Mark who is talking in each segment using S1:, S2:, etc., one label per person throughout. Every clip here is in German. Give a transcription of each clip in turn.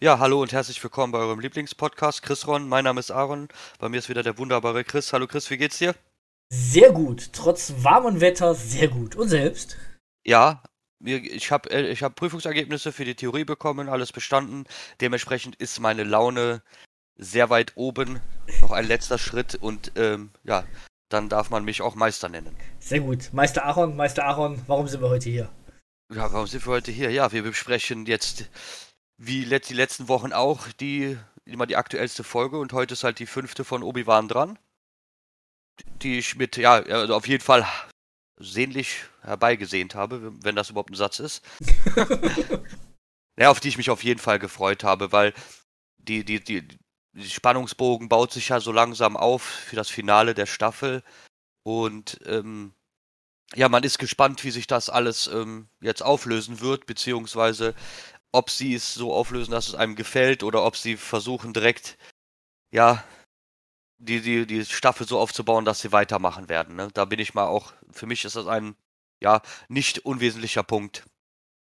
S1: Ja, hallo und herzlich willkommen bei eurem Lieblingspodcast Chris Ron. Mein Name ist Aaron. Bei mir ist wieder der wunderbare Chris. Hallo Chris, wie geht's dir?
S2: Sehr gut. Trotz warmem Wetter sehr gut. Und selbst?
S1: Ja, ich habe äh, ich hab Prüfungsergebnisse für die Theorie bekommen, alles bestanden. Dementsprechend ist meine Laune sehr weit oben. Noch ein letzter Schritt und ähm, ja, dann darf man mich auch Meister nennen.
S2: Sehr gut. Meister Aaron, Meister Aaron, warum sind wir heute hier?
S1: Ja, warum sind wir heute hier? Ja, wir besprechen jetzt, wie die letzten Wochen auch, die immer die aktuellste Folge und heute ist halt die fünfte von Obi-Wan dran. Die ich mit, ja, also auf jeden Fall sehnlich herbeigesehnt habe, wenn das überhaupt ein Satz ist. ja, auf die ich mich auf jeden Fall gefreut habe, weil die, die, die, die Spannungsbogen baut sich ja so langsam auf für das Finale der Staffel. Und ähm, ja, man ist gespannt, wie sich das alles ähm, jetzt auflösen wird, beziehungsweise ob sie es so auflösen, dass es einem gefällt, oder ob sie versuchen direkt, ja, die, die, die Staffel so aufzubauen, dass sie weitermachen werden. Ne? Da bin ich mal auch, für mich ist das ein, ja, nicht unwesentlicher Punkt.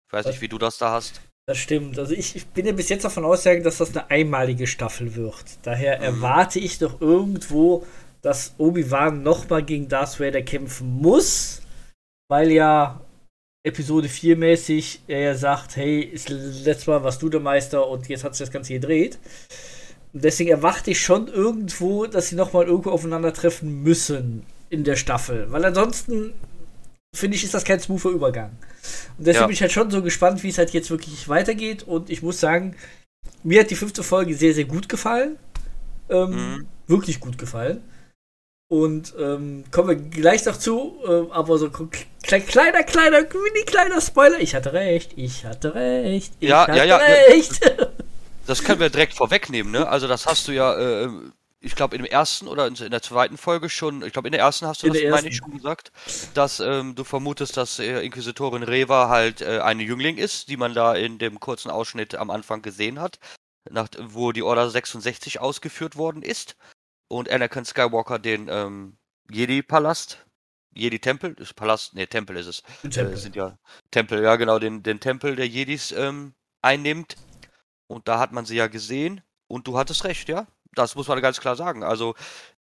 S1: Ich weiß nicht, wie du das da hast.
S2: Das stimmt. Also ich, ich bin ja bis jetzt davon ausgegangen, dass das eine einmalige Staffel wird. Daher mhm. erwarte ich doch irgendwo, dass Obi-Wan nochmal gegen Darth Vader kämpfen muss, weil ja Episode 4 mäßig er sagt, hey, ist letztes Mal warst du der Meister und jetzt hat sich das Ganze gedreht. Und deswegen erwarte ich schon irgendwo, dass sie nochmal irgendwo aufeinandertreffen müssen in der Staffel. Weil ansonsten finde ich, ist das kein smoother Übergang. Und deswegen ja. bin ich halt schon so gespannt, wie es halt jetzt wirklich weitergeht. Und ich muss sagen, mir hat die fünfte Folge sehr, sehr gut gefallen. Ähm, mhm. Wirklich gut gefallen. Und ähm, kommen wir gleich noch zu, äh, aber so kleiner, kleiner, mini kleiner Spoiler. Ich hatte recht, ich hatte recht, ich
S1: ja,
S2: hatte
S1: ja, ja,
S2: recht.
S1: Ja, das können wir direkt vorwegnehmen, ne? Also das hast du ja äh, ich glaube, in dem ersten oder in, der zweiten Folge schon, ich glaube, in der ersten hast du in das, meine ich, schon gesagt, dass ähm, du vermutest, dass äh, Inquisitorin Reva halt äh, eine Jüngling ist, die man da in dem kurzen Ausschnitt am Anfang gesehen hat, nach, wo die Order 66 ausgeführt worden ist und Anakin Skywalker den ähm, Jedi-Palast, Jedi-Tempel, ist Palast, nee, Tempel ist es, Tempel. Äh, sind ja Tempel, ja genau, den, den Tempel der Jedis ähm, einnimmt und da hat man sie ja gesehen und du hattest recht, ja, das muss man ganz klar sagen. Also,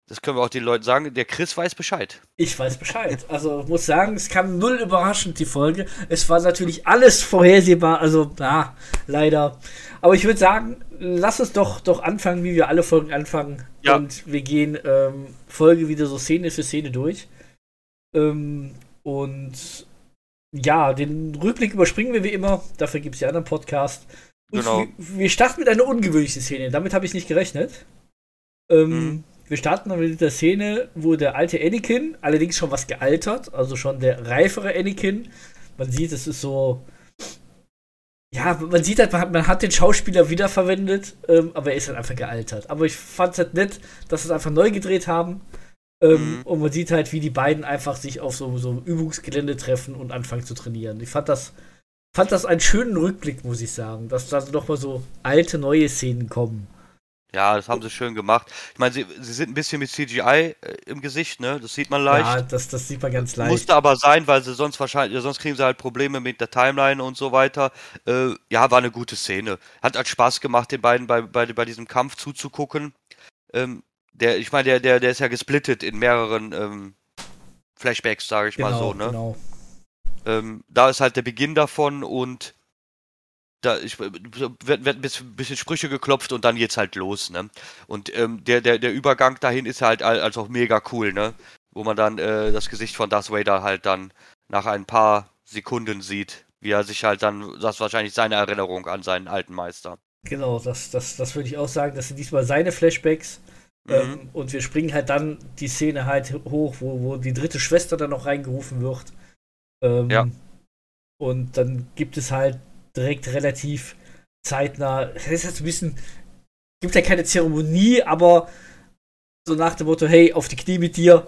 S1: das können wir auch den Leuten sagen. Der Chris weiß Bescheid.
S2: Ich weiß Bescheid. Also, muss sagen, es kam null überraschend, die Folge. Es war natürlich alles vorhersehbar. Also, ja, leider. Aber ich würde sagen, lass uns doch, doch anfangen, wie wir alle Folgen anfangen. Ja. Und wir gehen ähm, Folge wieder so Szene für Szene durch. Ähm, und ja, den Rückblick überspringen wir wie immer. Dafür gibt es ja einen Podcast. Und genau. Wir starten mit einer ungewöhnlichen Szene. Damit habe ich nicht gerechnet. Ähm, mhm. Wir starten dann mit der Szene, wo der alte Anakin, allerdings schon was gealtert, also schon der reifere Anakin, man sieht, es ist so. Ja, man sieht halt, man hat, man hat den Schauspieler wiederverwendet, ähm, aber er ist halt einfach gealtert. Aber ich fand es halt nett, dass sie es einfach neu gedreht haben. Ähm, mhm. Und man sieht halt, wie die beiden einfach sich auf so, so Übungsgelände treffen und anfangen zu trainieren. Ich fand das, fand das einen schönen Rückblick, muss ich sagen, dass da noch mal so alte, neue Szenen kommen.
S1: Ja, das haben sie schön gemacht. Ich meine, sie, sie sind ein bisschen mit CGI äh, im Gesicht, ne? Das sieht man leicht. Ja,
S2: das, das sieht man ganz leicht.
S1: Musste aber sein, weil sie sonst wahrscheinlich, sonst kriegen sie halt Probleme mit der Timeline und so weiter. Äh, ja, war eine gute Szene. Hat halt Spaß gemacht, den beiden bei, bei, bei diesem Kampf zuzugucken. Ähm, der, ich meine, der, der, der ist ja gesplittet in mehreren ähm, Flashbacks, sage ich genau, mal so, ne? Genau. Ähm, da ist halt der Beginn davon und da ich, wird, wird ein bisschen Sprüche geklopft und dann geht's halt los, ne? Und ähm, der, der, der Übergang dahin ist halt als auch mega cool, ne? Wo man dann äh, das Gesicht von Darth Vader halt dann nach ein paar Sekunden sieht, wie er sich halt dann, das ist wahrscheinlich seine Erinnerung an seinen alten Meister.
S2: Genau, das, das, das würde ich auch sagen, das sind diesmal seine Flashbacks. Mhm. Ähm, und wir springen halt dann die Szene halt hoch, wo, wo die dritte Schwester dann noch reingerufen wird. Ähm, ja. Und dann gibt es halt direkt relativ zeitnah. Das ist jetzt ein bisschen. Gibt ja keine Zeremonie, aber so nach dem Motto: hey, auf die Knie mit dir.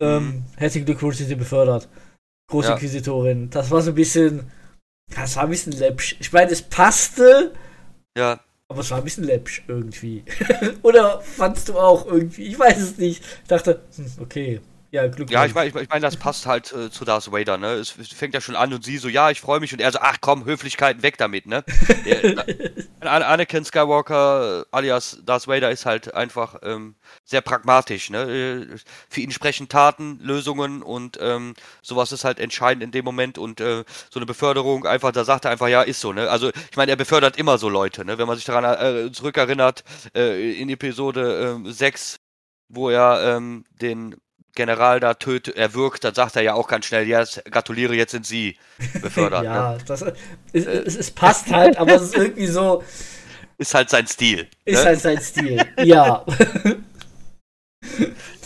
S2: Ähm, mhm. Herzlichen Glückwunsch, sind Sie befördert. Große ja. Inquisitorin. Das war so ein bisschen. Das war ein bisschen läppsch. Ich meine, es passte.
S1: Ja.
S2: Aber es war ein bisschen läppsch irgendwie. Oder fandst du auch irgendwie? Ich weiß es nicht. Ich dachte, hm, okay,
S1: ja, Glückwunsch. Ja, ich meine, ich, ich mein, das passt halt äh, zu Darth Vader, ne? Es, fängt ja schon an und sie so, ja, ich freue mich und er so, ach komm, Höflichkeiten weg damit, ne? er, Anakin Skywalker alias Darth Vader ist halt einfach ähm, sehr pragmatisch. Ne? Äh, für ihn sprechen Taten, Lösungen und ähm, sowas ist halt entscheidend in dem Moment und äh, so eine Beförderung einfach, da sagt er einfach, ja, ist so. Ne? Also ich meine, er befördert immer so Leute. Ne? Wenn man sich daran äh, zurückerinnert, äh, in Episode äh, 6, wo er ähm, den General da tötet, erwürgt, dann sagt er ja auch ganz schnell, ja, gratuliere, jetzt sind Sie befördert.
S2: ja, ne? das, es, es, es, passt halt, aber es ist irgendwie so.
S1: Ist halt sein Stil.
S2: Ist ne? halt sein Stil, ja.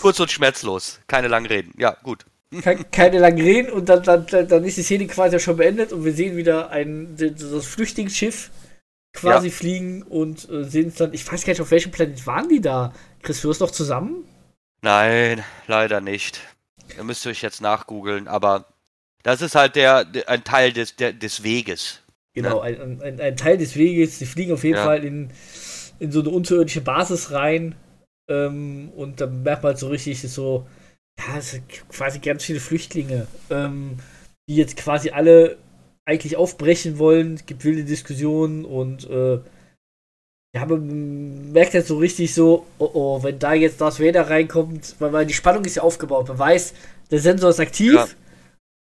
S1: Kurz und schmerzlos, keine langen Reden. Ja, gut.
S2: Keine langen Reden und dann, dann, dann ist die Szene quasi schon beendet und wir sehen wieder ein das Flüchtlingsschiff quasi ja. fliegen und äh, sehen es dann. Ich weiß gar nicht, auf welchem Planet waren die da? Chris, du noch zusammen?
S1: Nein, leider nicht. Da müsst ihr euch jetzt nachgoogeln, aber das ist halt der, der ein Teil des, der, des Weges.
S2: Genau, ne? ein, ein, ein, Teil des Weges. Sie fliegen auf jeden ja. Fall in, in so eine unterirdische Basis rein. Ähm, und dann merkt man halt so richtig so, ja, es sind quasi ganz viele Flüchtlinge, ähm, die jetzt quasi alle eigentlich aufbrechen wollen. Es gibt wilde Diskussionen und äh, ja, man merkt jetzt so richtig so, oh oh, wenn da jetzt Darth Vader reinkommt, weil, weil die Spannung ist ja aufgebaut. Man weiß, der Sensor ist aktiv, ja.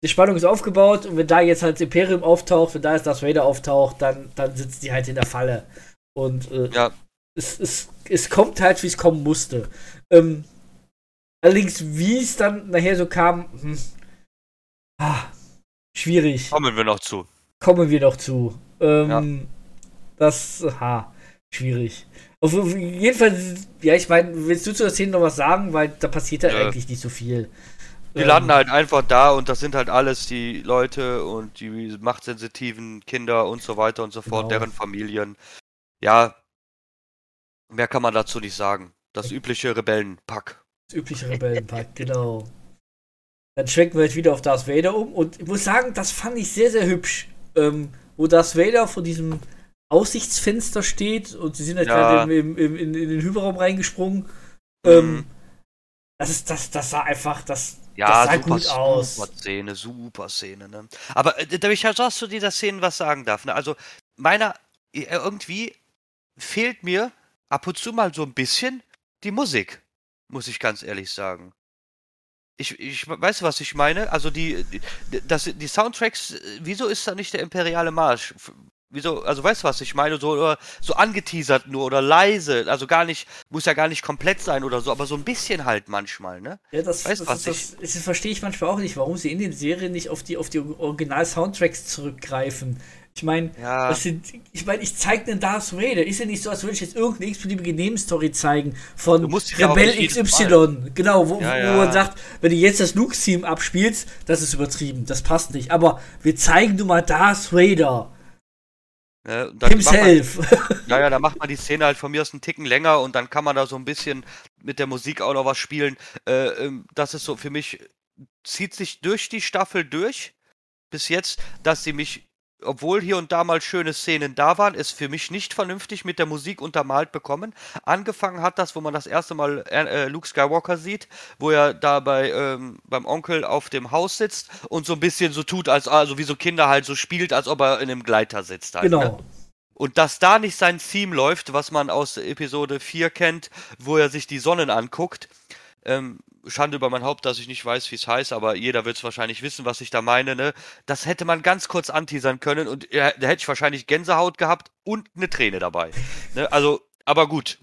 S2: die Spannung ist aufgebaut und wenn da jetzt halt das Imperium auftaucht, wenn da jetzt Darth Vader auftaucht, dann, dann sitzt die halt in der Falle. Und äh, ja. es, es, es kommt halt, wie es kommen musste. Ähm, allerdings, wie es dann nachher so kam, hm, ah, schwierig.
S1: Kommen wir noch zu.
S2: Kommen wir noch zu. Ähm, ja. Das, ha schwierig. Auf jeden Fall, ja, ich meine, willst du zu der Szene noch was sagen? Weil da passiert ja, ja. eigentlich nicht so viel.
S1: Die ähm, landen halt einfach da und das sind halt alles die Leute und die machtsensitiven Kinder und so weiter und so fort, genau. deren Familien. Ja, mehr kann man dazu nicht sagen. Das übliche Rebellenpack.
S2: Das übliche Rebellenpack, genau. Dann schwenken wir jetzt wieder auf Darth Vader um und ich muss sagen, das fand ich sehr, sehr hübsch. Ähm, wo Darth Vader von diesem Aussichtsfenster steht und sie sind halt ja. im, in, in, den Hyperraum reingesprungen. Mhm. Ähm, das ist, das, das sah einfach, das,
S1: ja, das sah super, gut aus. Super Szene, super Szene, ne? Aber äh, da ich ja auch zu dieser Szene was sagen darf, ne? Also, meiner, äh, irgendwie fehlt mir ab und zu mal so ein bisschen die Musik, muss ich ganz ehrlich sagen. Ich, ich weißt du, was ich meine? Also die, die, das, die Soundtracks, äh, wieso ist da nicht der imperiale Marsch? Wieso, also weißt du, was ich meine? So, so angeteasert nur oder leise. Also gar nicht, muss ja gar nicht komplett sein oder so, aber so ein bisschen halt manchmal, ne?
S2: Ja, das, weißt, das, was das, ich, das, verstehe ich manchmal auch nicht, warum sie in den Serien nicht auf die, auf die Original-Soundtracks zurückgreifen. Ich meine, ja. ich meine, ich zeige den Darth Vader. Ist ja nicht so, als würde ich jetzt irgendeine x-beliebige Nebenstory zeigen von Rebell XY. Genau, wo, ja, ja. wo, man sagt, wenn du jetzt das Luke-Theme abspielst, das ist übertrieben, das passt nicht. Aber wir zeigen du mal Darth Vader.
S1: Ne? Himself. Man, ja, ja, da macht man die Szene halt von mir aus einen Ticken länger und dann kann man da so ein bisschen mit der Musik auch noch was spielen. Äh, ähm, das ist so für mich, zieht sich durch die Staffel durch bis jetzt, dass sie mich obwohl hier und da mal schöne Szenen da waren, es für mich nicht vernünftig mit der Musik untermalt bekommen. Angefangen hat das, wo man das erste Mal äh, äh, Luke Skywalker sieht, wo er da bei, ähm, beim Onkel auf dem Haus sitzt und so ein bisschen so tut, als also wie so Kinder halt so spielt, als ob er in einem Gleiter sitzt. Halt,
S2: genau. Ne?
S1: Und dass da nicht sein Theme läuft, was man aus Episode 4 kennt, wo er sich die Sonnen anguckt, ähm, Schande über mein Haupt, dass ich nicht weiß, wie es heißt, aber jeder wird es wahrscheinlich wissen, was ich da meine, ne? Das hätte man ganz kurz anteasern können und äh, da hätte ich wahrscheinlich Gänsehaut gehabt und eine Träne dabei. Ne? Also, aber gut.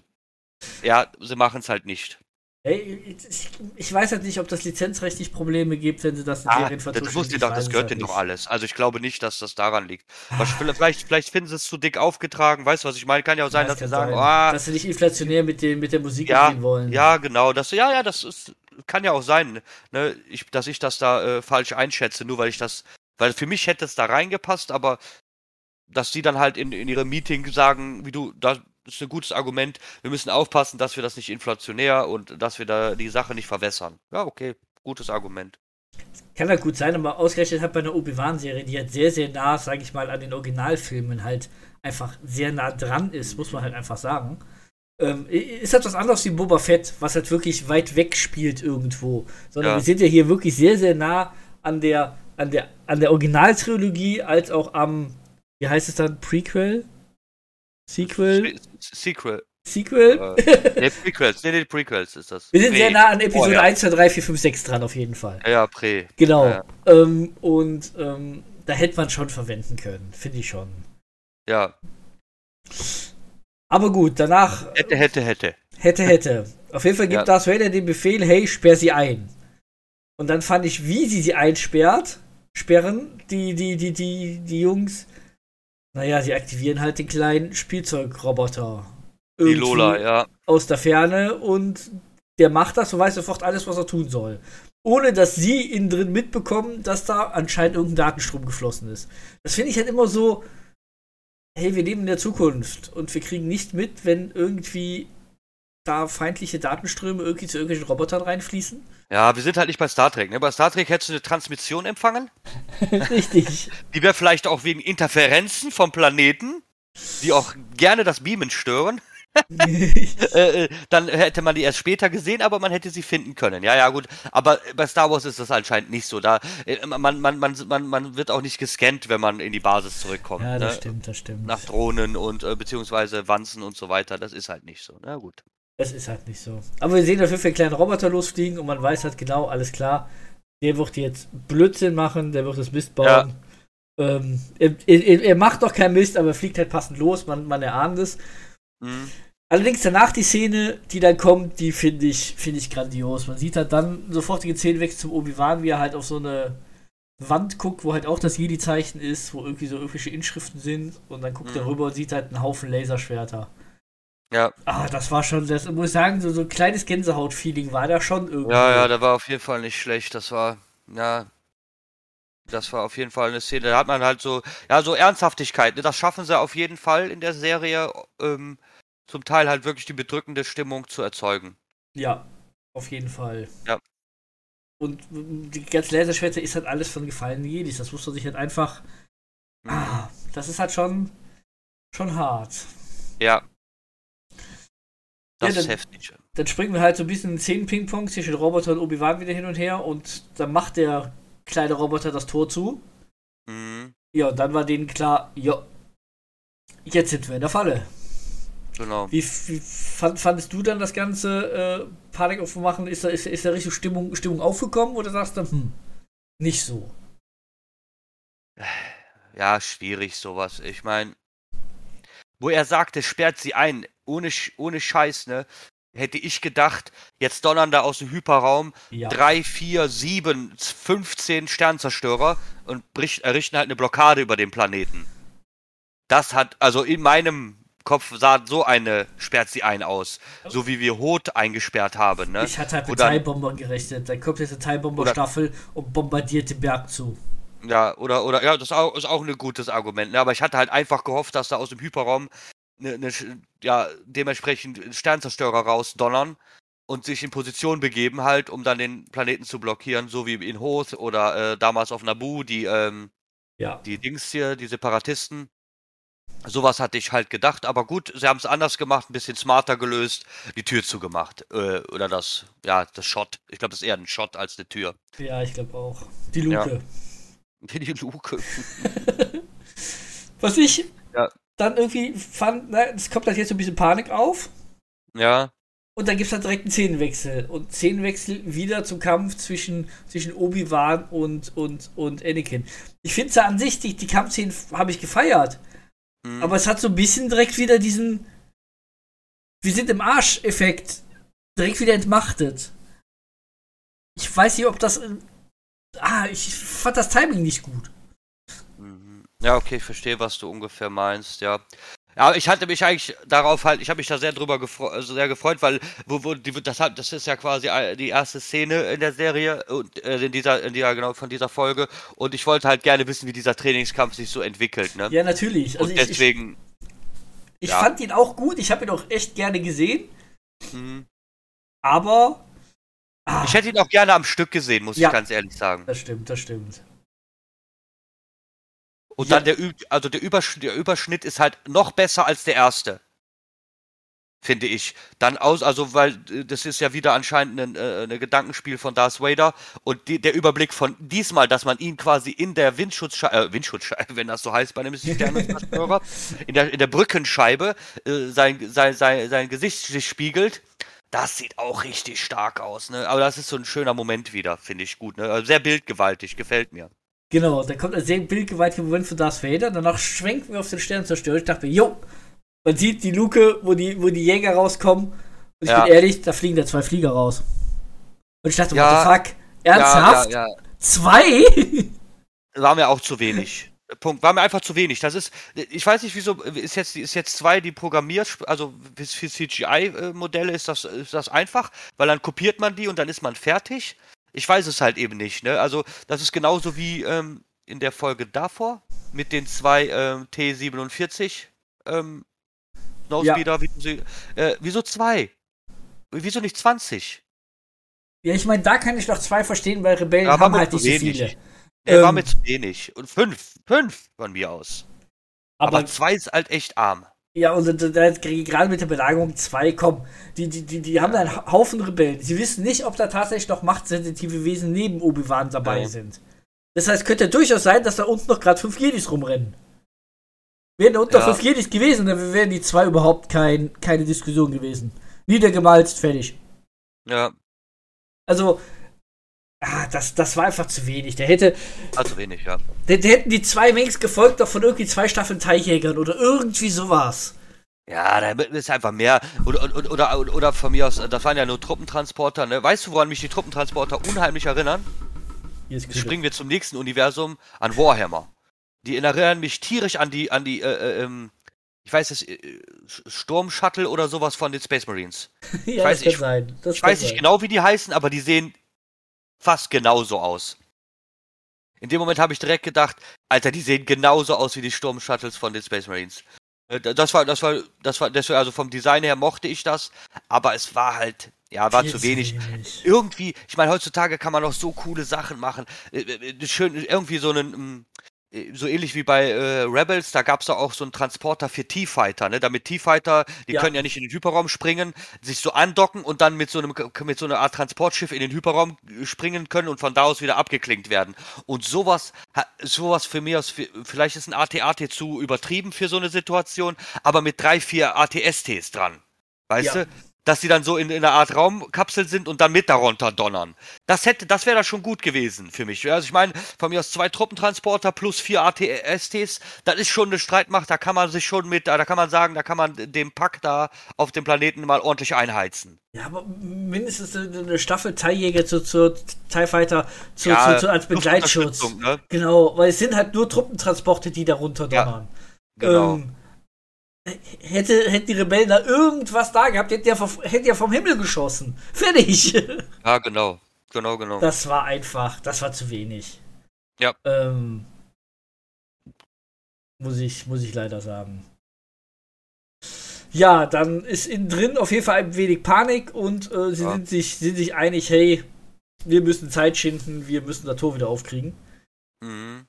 S1: Ja, sie machen es halt nicht.
S2: Hey, ich, ich, weiß halt nicht, ob das lizenzrechtlich Probleme gibt, wenn sie das in
S1: ah, Serien vertuschen. Das wusste ich doch, das gehört halt denen doch alles. Also ich glaube nicht, dass das daran liegt. Ah. Vielleicht, vielleicht finden sie es zu dick aufgetragen, weißt du, was ich meine? Kann ja auch sein, ja, das dass sie sagen,
S2: oh, dass sie nicht inflationär mit, den, mit der Musik
S1: ja,
S2: gehen wollen.
S1: Ja, genau. Das, ja, ja, das ist, kann ja auch sein, ne, ich, dass ich das da äh, falsch einschätze, nur weil ich das, weil für mich hätte es da reingepasst, aber dass die dann halt in, in ihrem Meeting sagen, wie du, das ist ein gutes Argument, wir müssen aufpassen, dass wir das nicht inflationär und dass wir da die Sache nicht verwässern. Ja, okay, gutes Argument.
S2: Kann ja gut sein, aber ausgerechnet hat bei einer Obi-Wan-Serie, die halt sehr, sehr nah, sage ich mal, an den Originalfilmen halt einfach sehr nah dran ist, muss man halt einfach sagen ähm, ist halt was anderes wie Boba Fett, was halt wirklich weit weg spielt irgendwo. Sondern ja. wir sind ja hier wirklich sehr, sehr nah an der, an der, an der Originaltrilogie als auch am, wie heißt es dann, Prequel? Sequel?
S1: Sequel.
S2: Sequel?
S1: Äh, nee, Prequels. Nee, nee, Prequels ist das.
S2: Wir sind Prä. sehr nah an Episode oh, ja. 1, 2, 3, 4, 5, 6 dran, auf jeden Fall.
S1: Ja, Prä.
S2: Genau.
S1: Ja.
S2: Ähm, und ähm, da hätte man schon verwenden können, finde ich schon.
S1: Ja.
S2: Aber gut, danach.
S1: Hätte, hätte, hätte.
S2: Hätte, hätte. Auf jeden Fall gibt ja. Darth Vader den Befehl, hey, sperr sie ein. Und dann fand ich, wie sie sie einsperrt, sperren, die, die, die, die, die Jungs. Naja, sie aktivieren halt den kleinen Spielzeugroboter.
S1: Die Lola, ja.
S2: Aus der Ferne und der macht das und weiß sofort alles, was er tun soll. Ohne dass sie innen drin mitbekommen, dass da anscheinend irgendein Datenstrom geflossen ist. Das finde ich halt immer so, hey, wir leben in der Zukunft und wir kriegen nicht mit, wenn irgendwie da feindliche Datenströme irgendwie zu irgendwelchen Robotern reinfließen.
S1: Ja, wir sind halt nicht bei Star Trek. Ne? Bei Star Trek hättest du eine Transmission empfangen.
S2: Richtig.
S1: Die wäre vielleicht auch wegen Interferenzen vom Planeten, die auch gerne das Beamen stören. Äh, äh, dann hätte man die erst später gesehen, aber man hätte sie finden können. Ja, ja, gut. Aber bei Star Wars ist das anscheinend nicht so. Da, äh, man, man, man, man, man wird auch nicht gescannt, wenn man in die Basis zurückkommt.
S2: Ja, das ne? stimmt, das stimmt.
S1: Nach Drohnen und äh, beziehungsweise Wanzen und so weiter. Das ist halt nicht so. Na gut.
S2: Das ist halt nicht so. Aber wir sehen Fall einen kleinen Roboter losfliegen und man weiß halt genau, alles klar, der wird jetzt Blödsinn machen, der wird das Mist bauen. Ja. Ähm, er, er, er, macht doch keinen Mist, aber fliegt halt passend los, man, man erahnt es. Mhm. Allerdings danach die Szene, die dann kommt, die finde ich, find ich grandios. Man sieht halt dann sofortige Szene weg zum Obi-Wan, wie er halt auf so eine Wand guckt, wo halt auch das Jedi-Zeichen ist, wo irgendwie so irgendwelche Inschriften sind. Und dann guckt mhm. er rüber und sieht halt einen Haufen Laserschwerter.
S1: Ja.
S2: Ah, das war schon, das muss ich sagen, so, so ein kleines Gänsehaut-Feeling war da schon irgendwie.
S1: Ja, ja, da war auf jeden Fall nicht schlecht. Das war, ja, das war auf jeden Fall eine Szene. Da hat man halt so, ja, so Ernsthaftigkeit. Ne? Das schaffen sie auf jeden Fall in der Serie. Ähm, zum Teil halt wirklich die bedrückende Stimmung zu erzeugen.
S2: Ja, auf jeden Fall.
S1: Ja.
S2: Und die ganze Laserschwerte ist halt alles von gefallenen Jedis. Das muss man sich halt einfach. Mhm. Ah, das ist halt schon, schon hart.
S1: Ja.
S2: Das ja, dann, ist heftig. Dann springen wir halt so ein bisschen 10 Ping-Pong zwischen Roboter und Obi-Wan wieder hin und her und dann macht der kleine Roboter das Tor zu. Mhm. Ja, und dann war denen klar, ja, jetzt sind wir in der Falle.
S1: Genau.
S2: Wie, wie fand, fandest du dann das ganze äh, Panik aufmachen? Ist da, ist, ist da richtig Stimmung, Stimmung aufgekommen oder sagst du, hm, nicht so?
S1: Ja, schwierig sowas. Ich meine, wo er sagte, sperrt sie ein, ohne, ohne Scheiß, ne? Hätte ich gedacht, jetzt donnern da aus dem Hyperraum ja. 3, 4, 7, 15 Sternzerstörer und bricht, errichten halt eine Blockade über den Planeten. Das hat, also in meinem Kopf sah so eine sperrt sie ein aus. So wie wir Hot eingesperrt haben. Ne?
S2: Ich hatte halt mit Teilbombern gerechnet. Da kommt jetzt eine Teilbomberstaffel und bombardiert den Berg zu.
S1: Ja, oder, oder, ja, das ist auch, ist auch ein gutes Argument. Ne? Aber ich hatte halt einfach gehofft, dass da aus dem Hyperraum ne, ne, ja, dementsprechend Sternzerstörer rausdonnern und sich in Position begeben, halt, um dann den Planeten zu blockieren, so wie in Hoth oder äh, damals auf Naboo, die, ähm,
S2: ja.
S1: die Dings hier, die Separatisten. Sowas hatte ich halt gedacht, aber gut, sie haben es anders gemacht, ein bisschen smarter gelöst, die Tür zugemacht. Äh, oder das, ja, das Shot. Ich glaube, das ist eher ein Shot als eine Tür.
S2: Ja, ich glaube auch. Die Luke.
S1: Ja. Die Luke.
S2: Was ich ja. dann irgendwie fand, na, es kommt halt jetzt so ein bisschen Panik auf.
S1: Ja.
S2: Und dann gibt es halt direkt einen Szenenwechsel. Und Szenenwechsel wieder zum Kampf zwischen, zwischen Obi-Wan und, und, und Anakin. Ich finde es ja an sich, die, die Kampfszenen habe ich gefeiert. Mhm. Aber es hat so ein bisschen direkt wieder diesen Wir sind im Arsch-Effekt direkt wieder entmachtet. Ich weiß nicht, ob das. Ah, ich fand das Timing nicht gut.
S1: Mhm. Ja, okay, ich verstehe, was du ungefähr meinst, ja. Ja, ich hatte mich eigentlich darauf halt, ich habe mich da sehr drüber gefreut, also sehr gefreut, weil wo, wo die, das, hat, das ist ja quasi die erste Szene in der Serie und äh, in dieser, in dieser genau von dieser Folge und ich wollte halt gerne wissen, wie dieser Trainingskampf sich so entwickelt, ne?
S2: Ja, natürlich.
S1: Also und ich, deswegen.
S2: Ich, ich ja. fand ihn auch gut, ich habe ihn auch echt gerne gesehen. Mhm. Aber
S1: ah, ich hätte ihn auch gerne am Stück gesehen, muss ja, ich ganz ehrlich sagen.
S2: Das stimmt, das stimmt.
S1: Und ja. dann der, also der, Übersch der Überschnitt ist halt noch besser als der erste. finde ich. Dann aus, also weil äh, das ist ja wieder anscheinend ein, äh, ein Gedankenspiel von Darth Vader und die, der Überblick von diesmal, dass man ihn quasi in der Windschutzscheibe, äh, Windschutzscheibe, wenn das so heißt bei einem Sternenzerstörer, in der, in der Brückenscheibe äh, sein, sein, sein, sein Gesicht sich spiegelt. Das sieht auch richtig stark aus, ne? Aber das ist so ein schöner Moment wieder, finde ich gut, ne? Also sehr bildgewaltig, gefällt mir.
S2: Genau, da kommt ein sehr bildgewaltiger Moment von Darth Vader. Danach schwenken wir auf den Sternenzerstörer. Ich dachte mir, jo, man sieht die Luke, wo die, wo die Jäger rauskommen. Und ich ja. bin ehrlich, da fliegen da zwei Flieger raus. Und ich dachte, ja, what the fuck? Ernsthaft? Ja, Zwei?
S1: War mir auch zu wenig. Punkt. War mir einfach zu wenig. Das ist, ich weiß nicht, wieso, ist jetzt, ist jetzt zwei, die programmiert, also für CGI-Modelle ist das, ist das einfach, weil dann kopiert man die und dann ist man fertig. Ich weiß es halt eben nicht, ne? Also, das ist genauso wie ähm, in der Folge davor mit den zwei ähm, T47 ähm, Snowspeeder, ja. wieso, äh, wieso zwei? Wieso nicht 20?
S2: Ja, ich meine, da kann ich doch zwei verstehen, weil Rebellen ja, haben halt nicht so viele.
S1: Er ähm, war mir zu wenig. Und fünf, fünf von mir aus. Aber, aber zwei ist halt echt arm.
S2: Ja, und da, da, gerade mit der Belagerung zwei, komm, die, die, die, die haben da einen Haufen Rebellen. Sie wissen nicht, ob da tatsächlich noch machtsensitive Wesen neben Obi-Wan dabei ja. sind. Das heißt, könnte ja durchaus sein, dass da unten noch gerade fünf Jedis rumrennen. Wären unter ja. fünf Jedis gewesen, dann wären die zwei überhaupt kein, keine Diskussion gewesen. Niedergemalzt, fertig.
S1: Ja.
S2: Also, ah, das, das war einfach zu wenig. Der hätte.
S1: War zu wenig, ja.
S2: Der, der hätten die zwei wenigstens gefolgt doch von irgendwie zwei Staffeln Teichjägern oder irgendwie sowas.
S1: Ja, da ist einfach mehr. Oder, oder, oder, oder von mir aus, das waren ja nur Truppentransporter, ne? Weißt du, woran mich die Truppentransporter unheimlich erinnern? Jetzt springen wir zum nächsten Universum an Warhammer. Die erinnern mich tierisch an die, an die, äh, äh, ähm, ich weiß es, äh, Sturmshuttle oder sowas von den Space Marines. ja, ich weiß, das kann ich, sein. Das ich weiß nicht genau, wie die heißen, aber die sehen fast genauso aus. In dem Moment habe ich direkt gedacht, Alter, die sehen genauso aus wie die Sturmshuttles von den Space Marines. Äh, das war, das war, das war, deswegen, also vom Design her mochte ich das, aber es war halt, ja, war Viel zu wenig. wenig. Irgendwie, ich meine, heutzutage kann man noch so coole Sachen machen. Äh, schön, irgendwie so einen, mm, äh, so ähnlich wie bei äh, Rebels, da gab es auch so einen Transporter für T-Fighter, ne? Damit T-Fighter, die ja. können ja nicht in den Hyperraum springen, sich so andocken und dann mit so einem mit so einer Art Transportschiff in den Hyperraum äh, springen können und von da aus wieder abgeklinkt werden. Und sowas, sowas für mich aus, vielleicht ist ein AT-AT zu übertrieben für so eine Situation, aber mit drei, vier ATSTs dran. Weißt ja. du? Dass sie dann so in, in einer Art Raumkapsel sind und dann mit darunter donnern. Das hätte, das wäre da schon gut gewesen für mich. Also ich meine, von mir aus zwei Truppentransporter plus vier ATSTs, das ist schon eine Streitmacht, da kann man sich schon mit, da kann man sagen, da kann man den Pack da auf dem Planeten mal ordentlich einheizen.
S2: Ja, aber mindestens eine Staffel Teiljäger zu, zu TIE Fighter zu, ja, zu, zu, als Begleitschutz. Ne? Genau, weil es sind halt nur Truppentransporte, die darunter donnern. Ja, genau. Ähm, Hätte, hätten die Rebellen da irgendwas da gehabt, hätten ja, hätten ja vom Himmel geschossen. Fertig.
S1: Ja, genau. Genau, genau.
S2: Das war einfach, das war zu wenig.
S1: Ja.
S2: Ähm, muss ich, muss ich leider sagen. Ja, dann ist innen drin auf jeden Fall ein wenig Panik und äh, sie ja. sind, sich, sind sich einig, hey, wir müssen Zeit schinden, wir müssen das Tor wieder aufkriegen. Mhm.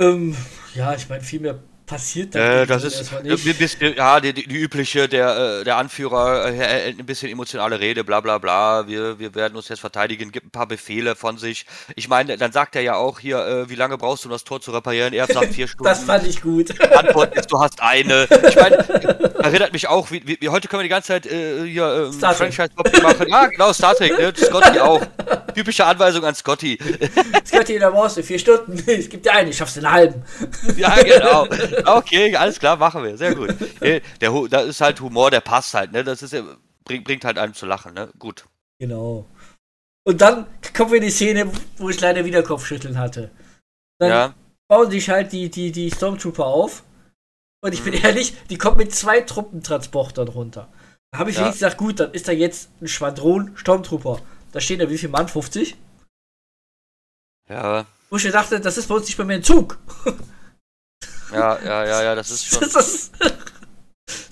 S2: Ähm, ja, ich meine, viel mehr passiert
S1: da. Äh, das ist bisschen, ja die, die, übliche, der, äh, der Anführer äh, hält ein bisschen emotionale Rede, bla bla bla. Wir, wir werden uns jetzt verteidigen, gibt ein paar Befehle von sich. Ich meine, dann sagt er ja auch hier, äh, wie lange brauchst du, um das Tor zu reparieren? Er sagt vier Stunden.
S2: das fand ich gut.
S1: Antwort ist, du hast eine. Ich meine, erinnert mich auch, wie, wie, heute können wir die ganze Zeit äh, hier ähm, franchise machen. Ja, genau, Star Trek, ne? Scotty auch. Typische Anweisung an Scotty.
S2: Scotty, da brauchst du vier Stunden. Es gibt ja einen, ich schaff's in halben.
S1: ja, genau. Okay, alles klar, machen wir. Sehr gut. Der, da ist halt Humor, der passt halt, ne? Das ist, bringt, bringt halt einem zu lachen, ne? Gut.
S2: Genau. Und dann kommen wir in die Szene, wo ich leider wieder Kopfschütteln hatte. Dann ja. bauen sich halt die, die, die Stormtrooper auf. Und ich bin mhm. ehrlich, die kommen mit zwei Truppentransportern runter. Da habe ich ja. wenigstens gesagt, gut, dann ist da jetzt ein Schwadron Stormtrooper. Da stehen da wie viel Mann? 50?
S1: Ja.
S2: Wo ich mir dachte, das ist bei uns nicht bei mir ein Zug.
S1: Ja, ja, ja, ja, das ist schon. Das ist,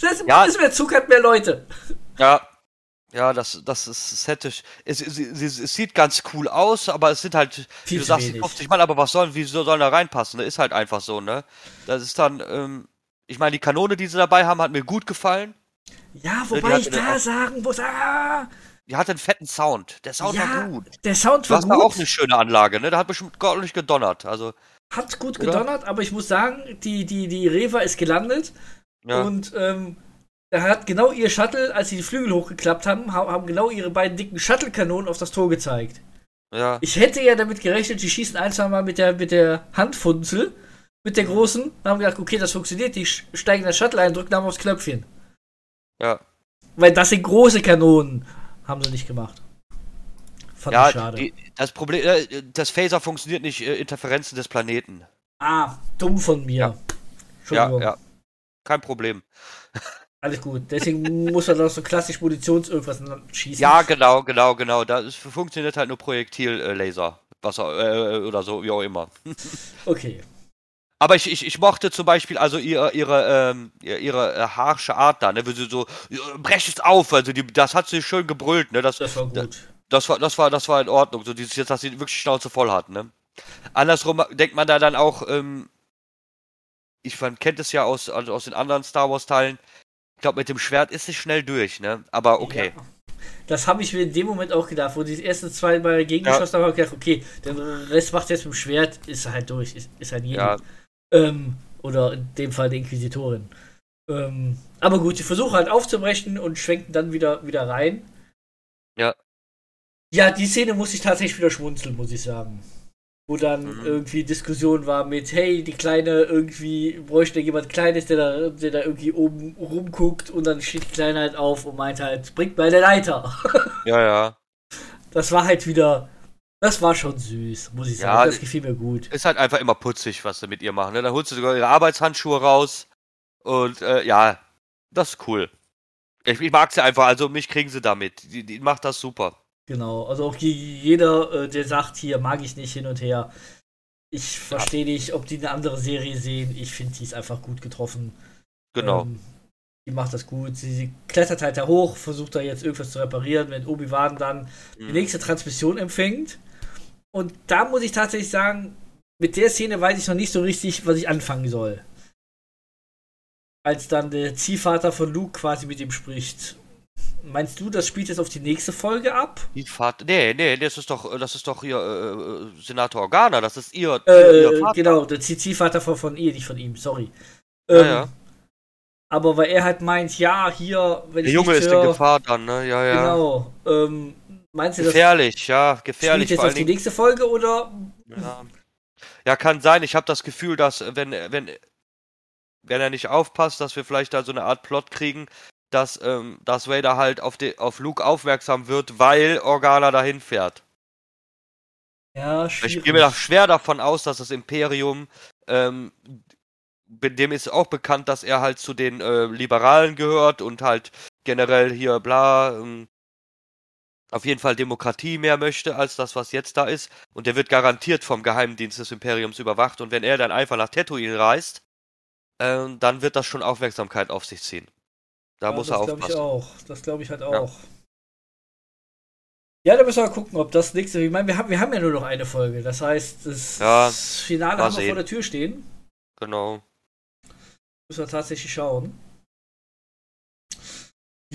S2: das ja. ist mehr Zug hat mehr Leute.
S1: Ja. Ja, das, das ist, hätte ich. Es, es, es, es, sieht ganz cool aus, aber es sind halt, Viel wie du sagst, wenig. 50 Mann, aber was sollen, wieso sollen da reinpassen? Das ist halt einfach so, ne? Das ist dann, ähm, ich meine, die Kanone, die sie dabei haben, hat mir gut gefallen.
S2: Ja, wobei ich da sagen muss, ah,
S1: die hatte einen fetten Sound. Der Sound ja, war gut.
S2: Der Sound war
S1: gut. Das war auch eine schöne Anlage, ne? Da hat bestimmt ordentlich gedonnert. Also,
S2: hat gut oder? gedonnert, aber ich muss sagen, die, die, die Reva ist gelandet. Ja. Und ähm, da hat genau ihr Shuttle, als sie die Flügel hochgeklappt haben, haben genau ihre beiden dicken Shuttle-Kanonen auf das Tor gezeigt. Ja. Ich hätte ja damit gerechnet, die schießen ein, zwei Mal mit der, mit der Handfunzel, mit der großen, haben gedacht, okay, das funktioniert, die steigen das Shuttle ein, drücken dann aufs Knöpfchen.
S1: Ja.
S2: Weil das sind große Kanonen. Haben sie nicht gemacht.
S1: Fand ja, schade. Die, das Problem, äh, das Phaser funktioniert nicht, äh, Interferenzen des Planeten.
S2: Ah, dumm von mir.
S1: Ja, ja, ja. Kein Problem.
S2: Alles gut. Deswegen muss er doch so klassisch Munitions irgendwas schießen.
S1: Ja, genau, genau, genau. Da funktioniert halt nur Projektillaser. Was äh, oder so, wie auch immer.
S2: okay.
S1: Aber ich, ich, ich mochte zum Beispiel also ihre, ihre, ähm, ihre äh, harsche Art da, ne? Wie sie so, brech es auf, also die, das hat sie schön gebrüllt, ne? Das,
S2: das war gut.
S1: Das war, das war, das war in Ordnung, so dieses jetzt, dass sie wirklich Schnauze voll hat, ne? Andersrum denkt man da dann auch, ähm, ich man kennt es ja aus, also aus den anderen Star Wars Teilen, ich glaube, mit dem Schwert ist es schnell durch, ne? Aber okay. Ja.
S2: Das habe ich mir in dem Moment auch gedacht, wo die ersten zwei Mal gegengeschossen ja. haben, habe ich gedacht, okay, den Rest macht jetzt mit dem Schwert, ist halt durch, ist, ist halt jeder. Ja. Ähm, oder in dem Fall die Inquisitorin. Ähm, aber gut, die versuchen halt aufzubrechen und schwenken dann wieder, wieder rein.
S1: Ja.
S2: Ja, die Szene muss ich tatsächlich wieder schmunzeln, muss ich sagen. Wo dann mhm. irgendwie Diskussion war mit, hey, die Kleine irgendwie bräuchte jemand Kleines, der da, der da irgendwie oben rumguckt und dann steht die Kleine halt auf und meint halt, bringt meine Leiter.
S1: Ja, ja.
S2: Das war halt wieder, das war schon süß, muss ich sagen. Ja, das gefiel mir gut.
S1: Ist halt einfach immer putzig, was sie mit ihr machen. Ne? Dann holst du sogar ihre Arbeitshandschuhe raus. Und äh, ja, das ist cool. Ich, ich mag sie einfach, also mich kriegen sie damit. Die, die macht das super.
S2: Genau, also auch jeder, äh, der sagt, hier mag ich nicht hin und her. Ich verstehe ja. nicht, ob die eine andere Serie sehen. Ich finde, die ist einfach gut getroffen.
S1: Genau. Ähm,
S2: die macht das gut. Sie, sie, klettert halt da hoch, versucht da jetzt irgendwas zu reparieren, wenn Obi-Wan dann mhm. die nächste Transmission empfängt. Und da muss ich tatsächlich sagen, mit der Szene weiß ich noch nicht so richtig, was ich anfangen soll. Als dann der Ziehvater von Luke quasi mit ihm spricht. Meinst du, das spielt jetzt auf die nächste Folge ab?
S1: Die Vater, nee, nee, das ist doch, das ist doch hier äh, Senator Organa, das ist ihr,
S2: äh, ihr Vater. Genau, der Ziehvater von, von ihr, nicht von ihm, sorry.
S1: Ähm, ja, ja.
S2: Aber weil er halt meint, ja, hier,
S1: wenn Der Junge ist höre, in Gefahr dann, ne? Ja, ja.
S2: Genau. Ähm, Meinst du
S1: gefährlich, das ja, gefährlich.
S2: Spielt jetzt auf die nächste Folge oder?
S1: Ja, ja kann sein. Ich habe das Gefühl, dass wenn wenn wenn er nicht aufpasst, dass wir vielleicht da so eine Art Plot kriegen, dass ähm, dass Vader halt auf die, auf Luke aufmerksam wird, weil Organa dahin fährt.
S2: Ja, schwierig.
S1: Ich gehe mir da schwer davon aus, dass das Imperium ähm, dem ist auch bekannt, dass er halt zu den äh, Liberalen gehört und halt generell hier bla ähm, auf jeden Fall Demokratie mehr möchte als das, was jetzt da ist. Und der wird garantiert vom Geheimdienst des Imperiums überwacht. Und wenn er dann einfach nach Tatooine reist, äh, dann wird das schon Aufmerksamkeit auf sich ziehen. Da ja, muss er aufpassen.
S2: Das glaube ich auch. Das glaube ich halt auch. Ja. Ja, da müssen wir gucken, ob das nächste. Ich meine, wir haben, wir haben ja nur noch eine Folge. Das heißt, das,
S1: ja,
S2: das Finale haben wir sehen. vor der Tür stehen.
S1: Genau.
S2: Müssen wir tatsächlich schauen.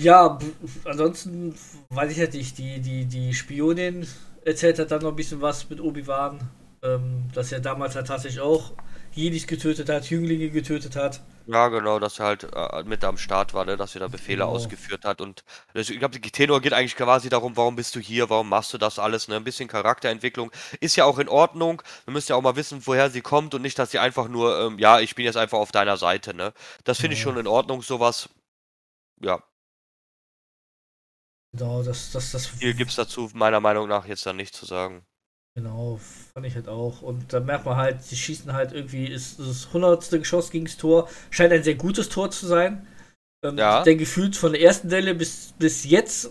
S2: Ja, ansonsten weiß ich halt nicht. Die, die, die Spionin erzählt hat dann noch ein bisschen was mit Obi-Wan. Ähm, dass er damals halt tatsächlich auch Jedis getötet hat, Jünglinge getötet hat.
S1: Ja, genau, dass er halt äh, mit am Start war, ne, dass er da Befehle genau. ausgeführt hat. Und ich glaube, die Tenor geht eigentlich quasi darum, warum bist du hier, warum machst du das alles, ne? Ein bisschen Charakterentwicklung ist ja auch in Ordnung. Wir müssen ja auch mal wissen, woher sie kommt und nicht, dass sie einfach nur, ähm, ja, ich bin jetzt einfach auf deiner Seite, ne? Das finde ja. ich schon in Ordnung, sowas. Ja,
S2: Genau, das, das, das.
S1: Viel gibt es dazu meiner Meinung nach jetzt dann nicht zu sagen.
S2: Genau, fand ich halt auch. Und da merkt man halt, sie schießen halt irgendwie, ist das hundertste Geschoss gegen das Tor. Scheint ein sehr gutes Tor zu sein. Ähm, ja. Der gefühlt von der ersten Delle bis, bis jetzt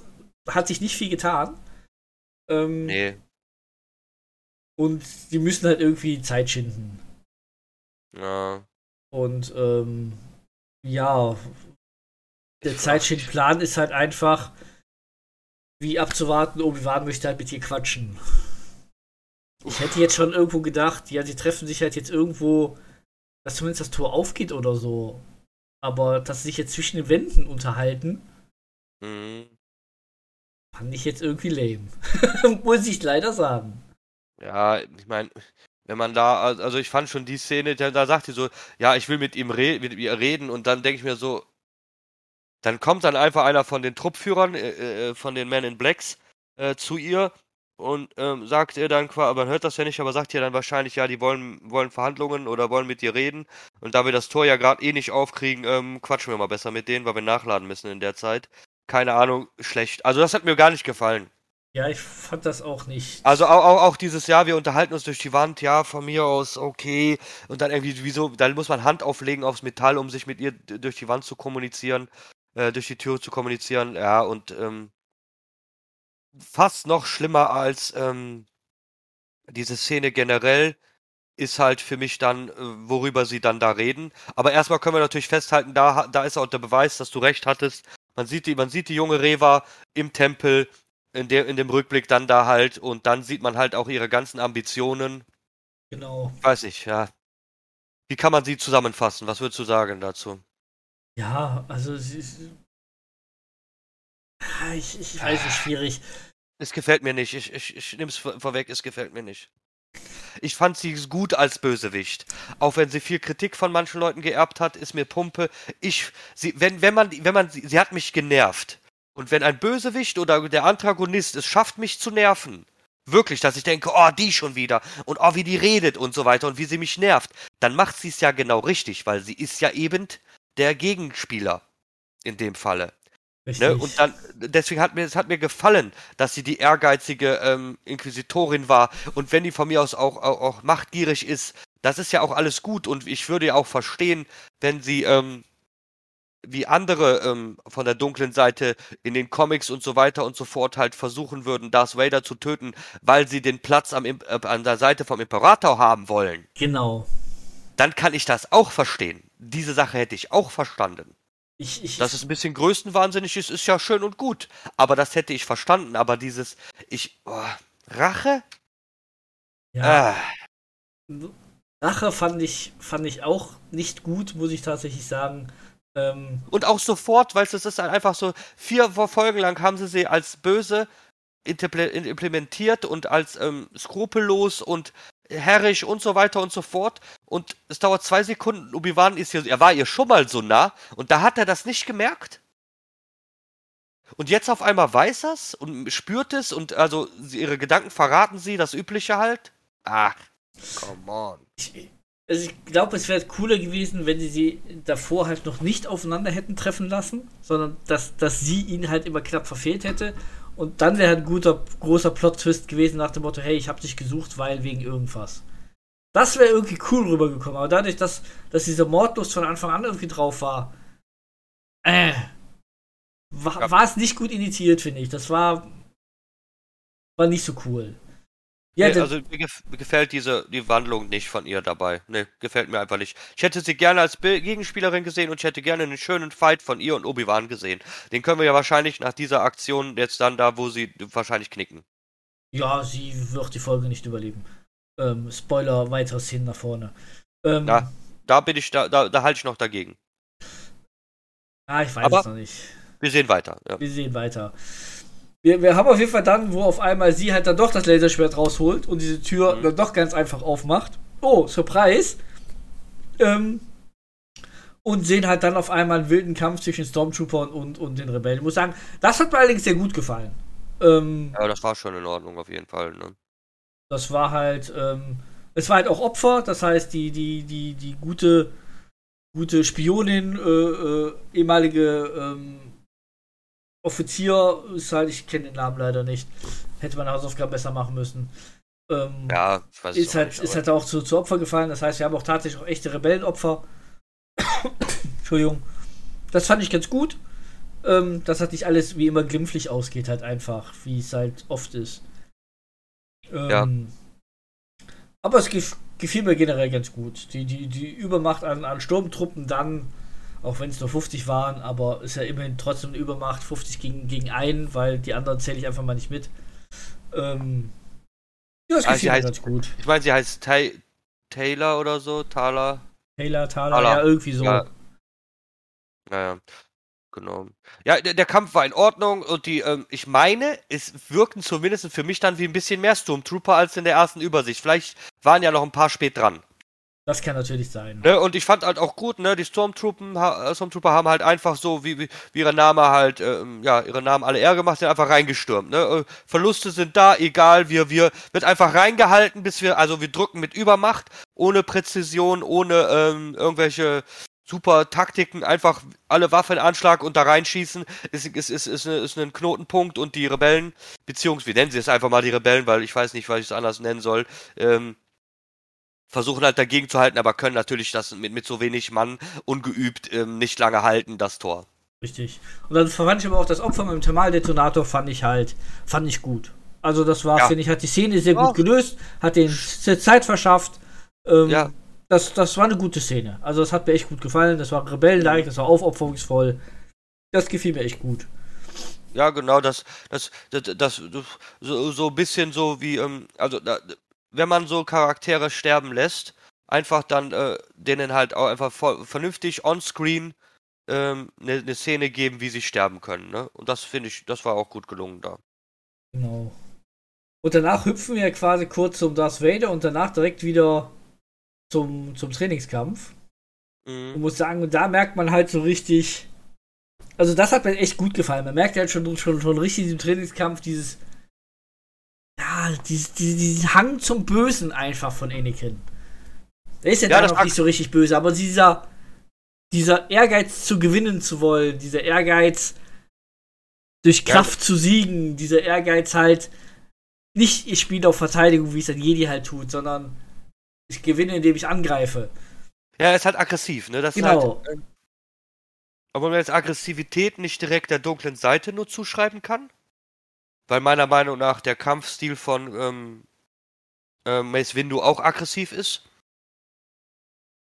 S2: hat sich nicht viel getan. Ähm,
S1: nee.
S2: Und die müssen halt irgendwie Zeit schinden.
S1: Ja.
S2: Und ähm, ja, der Zeitschindplan ist halt einfach, wie abzuwarten, Obi-Wan möchte halt mit ihr quatschen. Ich hätte jetzt schon irgendwo gedacht, ja, sie treffen sich halt jetzt irgendwo, dass zumindest das Tor aufgeht oder so. Aber dass sie sich jetzt zwischen den Wänden unterhalten. Mhm. Fand ich jetzt irgendwie lame. Muss ich leider sagen.
S1: Ja, ich meine, wenn man da, also ich fand schon die Szene, da, da sagt sie so, ja, ich will mit ihm re mit ihr reden und dann denke ich mir so, dann kommt dann einfach einer von den Truppführern, äh, äh, von den Men in Blacks, äh, zu ihr und ähm, sagt ihr dann quasi, man hört das ja nicht, aber sagt ihr dann wahrscheinlich, ja, die wollen, wollen Verhandlungen oder wollen mit dir reden. Und da wir das Tor ja gerade eh nicht aufkriegen, ähm, quatschen wir mal besser mit denen, weil wir nachladen müssen in der Zeit. Keine Ahnung, schlecht. Also das hat mir gar nicht gefallen.
S2: Ja, ich fand das auch nicht.
S1: Also auch, auch, auch dieses Jahr, wir unterhalten uns durch die Wand, ja, von mir aus, okay. Und dann irgendwie, wieso, dann muss man Hand auflegen aufs Metall, um sich mit ihr durch die Wand zu kommunizieren, äh, durch die Tür zu kommunizieren, ja, und ähm, fast noch schlimmer als ähm, diese Szene generell ist halt für mich dann, äh, worüber sie dann da reden. Aber erstmal können wir natürlich festhalten, da, da ist auch der Beweis, dass du recht hattest. Man sieht die, man sieht die junge Reva im Tempel, in, der, in dem Rückblick dann da halt, und dann sieht man halt auch ihre ganzen Ambitionen.
S2: Genau.
S1: Weiß ich, ja. Wie kann man sie zusammenfassen? Was würdest du sagen dazu?
S2: Ja, also sie, Ah, ich, ich weiß nicht, schwierig.
S1: Es gefällt mir nicht. Ich, ich, ich nehme es vorweg, es gefällt mir nicht. Ich fand sie gut als Bösewicht. Auch wenn sie viel Kritik von manchen Leuten geerbt hat, ist mir Pumpe. Ich, sie, wenn, wenn man, wenn man, sie, sie hat mich genervt. Und wenn ein Bösewicht oder der Antagonist es schafft, mich zu nerven, wirklich, dass ich denke, oh, die schon wieder und oh, wie die redet und so weiter und wie sie mich nervt, dann macht sie es ja genau richtig, weil sie ist ja eben der Gegenspieler in dem Falle. Ne? Und dann, deswegen hat mir, es hat mir gefallen, dass sie die ehrgeizige ähm, Inquisitorin war. Und wenn die von mir aus auch, auch, auch machtgierig ist, das ist ja auch alles gut. Und ich würde ja auch verstehen, wenn sie, ähm, wie andere ähm, von der dunklen Seite in den Comics und so weiter und so fort halt versuchen würden, Darth Vader zu töten, weil sie den Platz am, äh, an der Seite vom Imperator haben wollen.
S2: Genau.
S1: Dann kann ich das auch verstehen. Diese Sache hätte ich auch verstanden.
S2: Ich, ich,
S1: Dass es ein bisschen größenwahnsinnig ist, ist ja schön und gut. Aber das hätte ich verstanden. Aber dieses, ich, oh, Rache?
S2: Ja. Ah. Rache fand ich, fand ich auch nicht gut, muss ich tatsächlich sagen. Ähm,
S1: und auch sofort, weil es ist einfach so, vier Folgen lang haben sie sie als böse implementiert und als ähm, skrupellos und herrisch und so weiter und so fort. Und es dauert zwei Sekunden. Obi-Wan ist hier, er war ihr schon mal so nah und da hat er das nicht gemerkt. Und jetzt auf einmal weiß er's und spürt es und also ihre Gedanken verraten sie, das Übliche halt. Ach, come on.
S2: Also ich glaube, es wäre cooler gewesen, wenn sie sie davor halt noch nicht aufeinander hätten treffen lassen, sondern dass, dass sie ihn halt immer knapp verfehlt hätte und dann wäre ein guter, großer Plot-Twist gewesen nach dem Motto, hey, ich habe dich gesucht, weil wegen irgendwas. Das wäre irgendwie cool rübergekommen. Aber dadurch, dass, dass diese Mordlust von Anfang an irgendwie drauf war, äh, war, war es nicht gut initiiert, finde ich. Das war, war nicht so cool.
S1: Ja, nee, also mir gef gefällt diese die Wandlung nicht von ihr dabei. Ne, gefällt mir einfach nicht. Ich hätte sie gerne als Be Gegenspielerin gesehen und ich hätte gerne einen schönen Fight von ihr und Obi-Wan gesehen. Den können wir ja wahrscheinlich nach dieser Aktion jetzt dann da, wo sie wahrscheinlich knicken.
S2: Ja, sie wird die Folge nicht überleben. Ähm, Spoiler, weitere Szenen nach vorne.
S1: Ähm, ja, da bin ich, da, da, da halte ich noch dagegen.
S2: Ah, ich weiß Aber es noch nicht.
S1: Wir sehen weiter.
S2: Ja. Wir sehen weiter wir, wir haben auf jeden Fall dann, wo auf einmal sie halt dann doch das Laserschwert rausholt und diese Tür mhm. dann doch ganz einfach aufmacht. Oh, Surprise! Ähm, und sehen halt dann auf einmal einen wilden Kampf zwischen Stormtrooper und, und, den Rebellen. Ich muss sagen, das hat mir allerdings sehr gut gefallen.
S1: Ähm, ja, das war schon in Ordnung auf jeden Fall. Ne?
S2: Das war halt, ähm, es war halt auch Opfer, das heißt, die, die, die, die gute, gute Spionin, äh, äh, ehemalige ähm, Offizier ist halt, ich kenne den Namen leider nicht. Hätte man Hausaufgaben besser machen müssen. Ähm, ja, ich weiß ist halt, nicht, ist halt auch zu, zu Opfer gefallen. Das heißt, wir haben auch tatsächlich auch echte Rebellenopfer. Entschuldigung. Das fand ich ganz gut. Ähm, dass halt nicht alles wie immer glimpflich ausgeht, halt einfach, wie es halt oft ist. Ähm, ja. Aber es gefiel mir generell ganz gut. Die, die, die Übermacht an, an Sturmtruppen dann auch wenn es nur 50 waren, aber ist ja immerhin trotzdem eine Übermacht, 50 gegen, gegen einen, weil die anderen zähle ich einfach mal nicht mit. Ähm,
S1: ja, das also heißt, ganz gut. Ich meine, sie heißt Ta Taylor oder so, Thaler.
S2: Taylor, Thaler, ja, irgendwie so. Ja.
S1: Naja. Genau. Ja, der, der, Kampf war in Ordnung und die, ähm, ich meine, es wirkten zumindest für mich dann wie ein bisschen mehr Stormtrooper als in der ersten Übersicht. Vielleicht waren ja noch ein paar spät dran.
S2: Das kann natürlich sein.
S1: Ne, und ich fand halt auch gut, ne, die Stormtroopen, ha, Stormtrooper haben halt einfach so, wie, wie, wie ihre Name halt, ähm, ja, ihre Namen alle eher gemacht, sind einfach reingestürmt, ne. Äh, Verluste sind da, egal, wir, wir, wird einfach reingehalten, bis wir, also wir drücken mit Übermacht, ohne Präzision, ohne ähm, irgendwelche super Taktiken, einfach alle Waffen in Anschlag und da reinschießen, ist, ist, ist, ist, eine, ist ein Knotenpunkt und die Rebellen, beziehungsweise, wie nennen sie es einfach mal die Rebellen, weil ich weiß nicht, was ich es anders nennen soll, ähm, versuchen halt dagegen zu halten, aber können natürlich das mit, mit so wenig Mann ungeübt ähm, nicht lange halten, das Tor.
S2: Richtig. Und dann fand ich aber auch das Opfer mit dem Thermaldetonator fand ich halt, fand ich gut. Also das war, ja. finde ich, hat die Szene sehr gut oh. gelöst, hat den Zeit verschafft. Ähm, ja. Das, das war eine gute Szene. Also das hat mir echt gut gefallen. Das war rebellenleicht, das war aufopferungsvoll. Das gefiel mir echt gut.
S1: Ja, genau, das, das, das, das, so, so ein bisschen so wie, ähm, also da, wenn man so Charaktere sterben lässt, einfach dann äh, denen halt auch einfach vernünftig on-screen eine ähm, ne, ne Szene geben, wie sie sterben können. Ne? Und das finde ich, das war auch gut gelungen da.
S2: Genau. Und danach hüpfen wir quasi kurz zum Darth Vader und danach direkt wieder zum, zum Trainingskampf. Mhm. Und muss sagen, und da merkt man halt so richtig. Also das hat mir echt gut gefallen. Man merkt halt schon, schon, schon richtig im Trainingskampf dieses ja, diesen, diesen Hang zum Bösen einfach von Anakin. Der ist ja, ja dann noch nicht so richtig böse, aber dieser, dieser Ehrgeiz zu gewinnen zu wollen, dieser Ehrgeiz durch Kraft ja. zu siegen, dieser Ehrgeiz halt nicht, ich spiele auf Verteidigung, wie es ein Jedi halt tut, sondern ich gewinne, indem ich angreife.
S1: Ja, er ist halt aggressiv, ne? Das genau. Halt, äh, ob man jetzt Aggressivität nicht direkt der dunklen Seite nur zuschreiben kann? Weil meiner Meinung nach der Kampfstil von ähm, äh, Mace Windu auch aggressiv ist.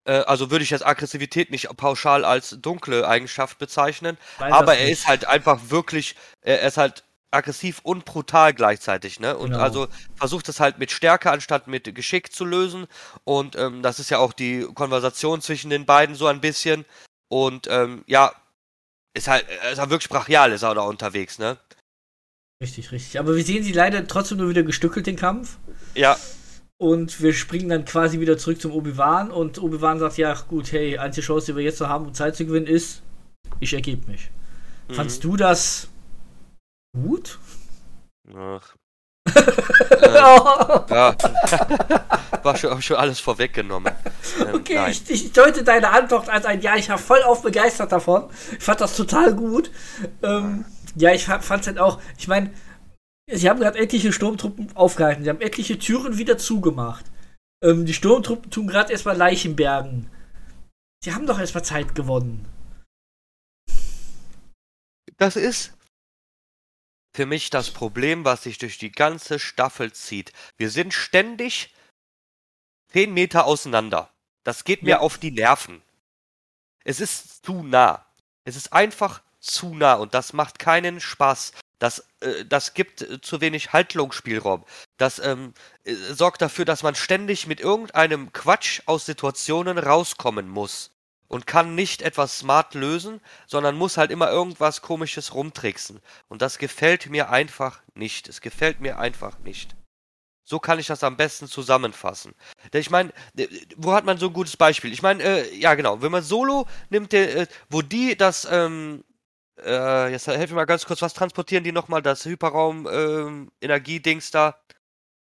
S1: Äh, also würde ich jetzt Aggressivität nicht pauschal als dunkle Eigenschaft bezeichnen, Nein, aber er ist halt einfach wirklich, er ist halt aggressiv und brutal gleichzeitig, ne? Und genau. also versucht es halt mit Stärke anstatt mit Geschick zu lösen. Und ähm, das ist ja auch die Konversation zwischen den beiden so ein bisschen. Und ähm, ja, ist halt, ist halt wirklich brachial, ist er da unterwegs, ne?
S2: Richtig, richtig. Aber wir sehen sie leider trotzdem nur wieder gestückelt, den Kampf.
S1: Ja.
S2: Und wir springen dann quasi wieder zurück zum Obi-Wan und Obi-Wan sagt, ja gut, hey, einzige Chance, die wir jetzt noch haben, um Zeit zu gewinnen, ist, ich ergebe mich. Mhm. Fandst du das gut?
S1: Ach. ähm, ja, war schon, schon alles vorweggenommen.
S2: Ähm, okay, ich, ich, deute deine Antwort als ein Ja, ich war voll auf begeistert davon. Ich fand das total gut. Ähm, ja, ich fand es halt auch, ich meine, sie haben gerade etliche Sturmtruppen aufgehalten, sie haben etliche Türen wieder zugemacht. Ähm, die Sturmtruppen tun gerade erstmal Leichenbergen. Sie haben doch erstmal Zeit gewonnen.
S1: Das ist für mich das Problem, was sich durch die ganze Staffel zieht. Wir sind ständig 10 Meter auseinander. Das geht mir ja. auf die Nerven. Es ist zu nah. Es ist einfach zu nah und das macht keinen Spaß. Das, äh, das gibt äh, zu wenig Haltungsspielraum. Das ähm, äh, sorgt dafür, dass man ständig mit irgendeinem Quatsch aus Situationen rauskommen muss. Und kann nicht etwas smart lösen, sondern muss halt immer irgendwas komisches rumtricksen. Und das gefällt mir einfach nicht. Es gefällt mir einfach nicht. So kann ich das am besten zusammenfassen. Ich meine, wo hat man so ein gutes Beispiel? Ich meine, äh, ja genau, wenn man Solo nimmt, äh, wo die das ähm, äh, jetzt helf mir mal ganz kurz, was transportieren die nochmal? Das Hyperraum-Energie-Dings ähm, da?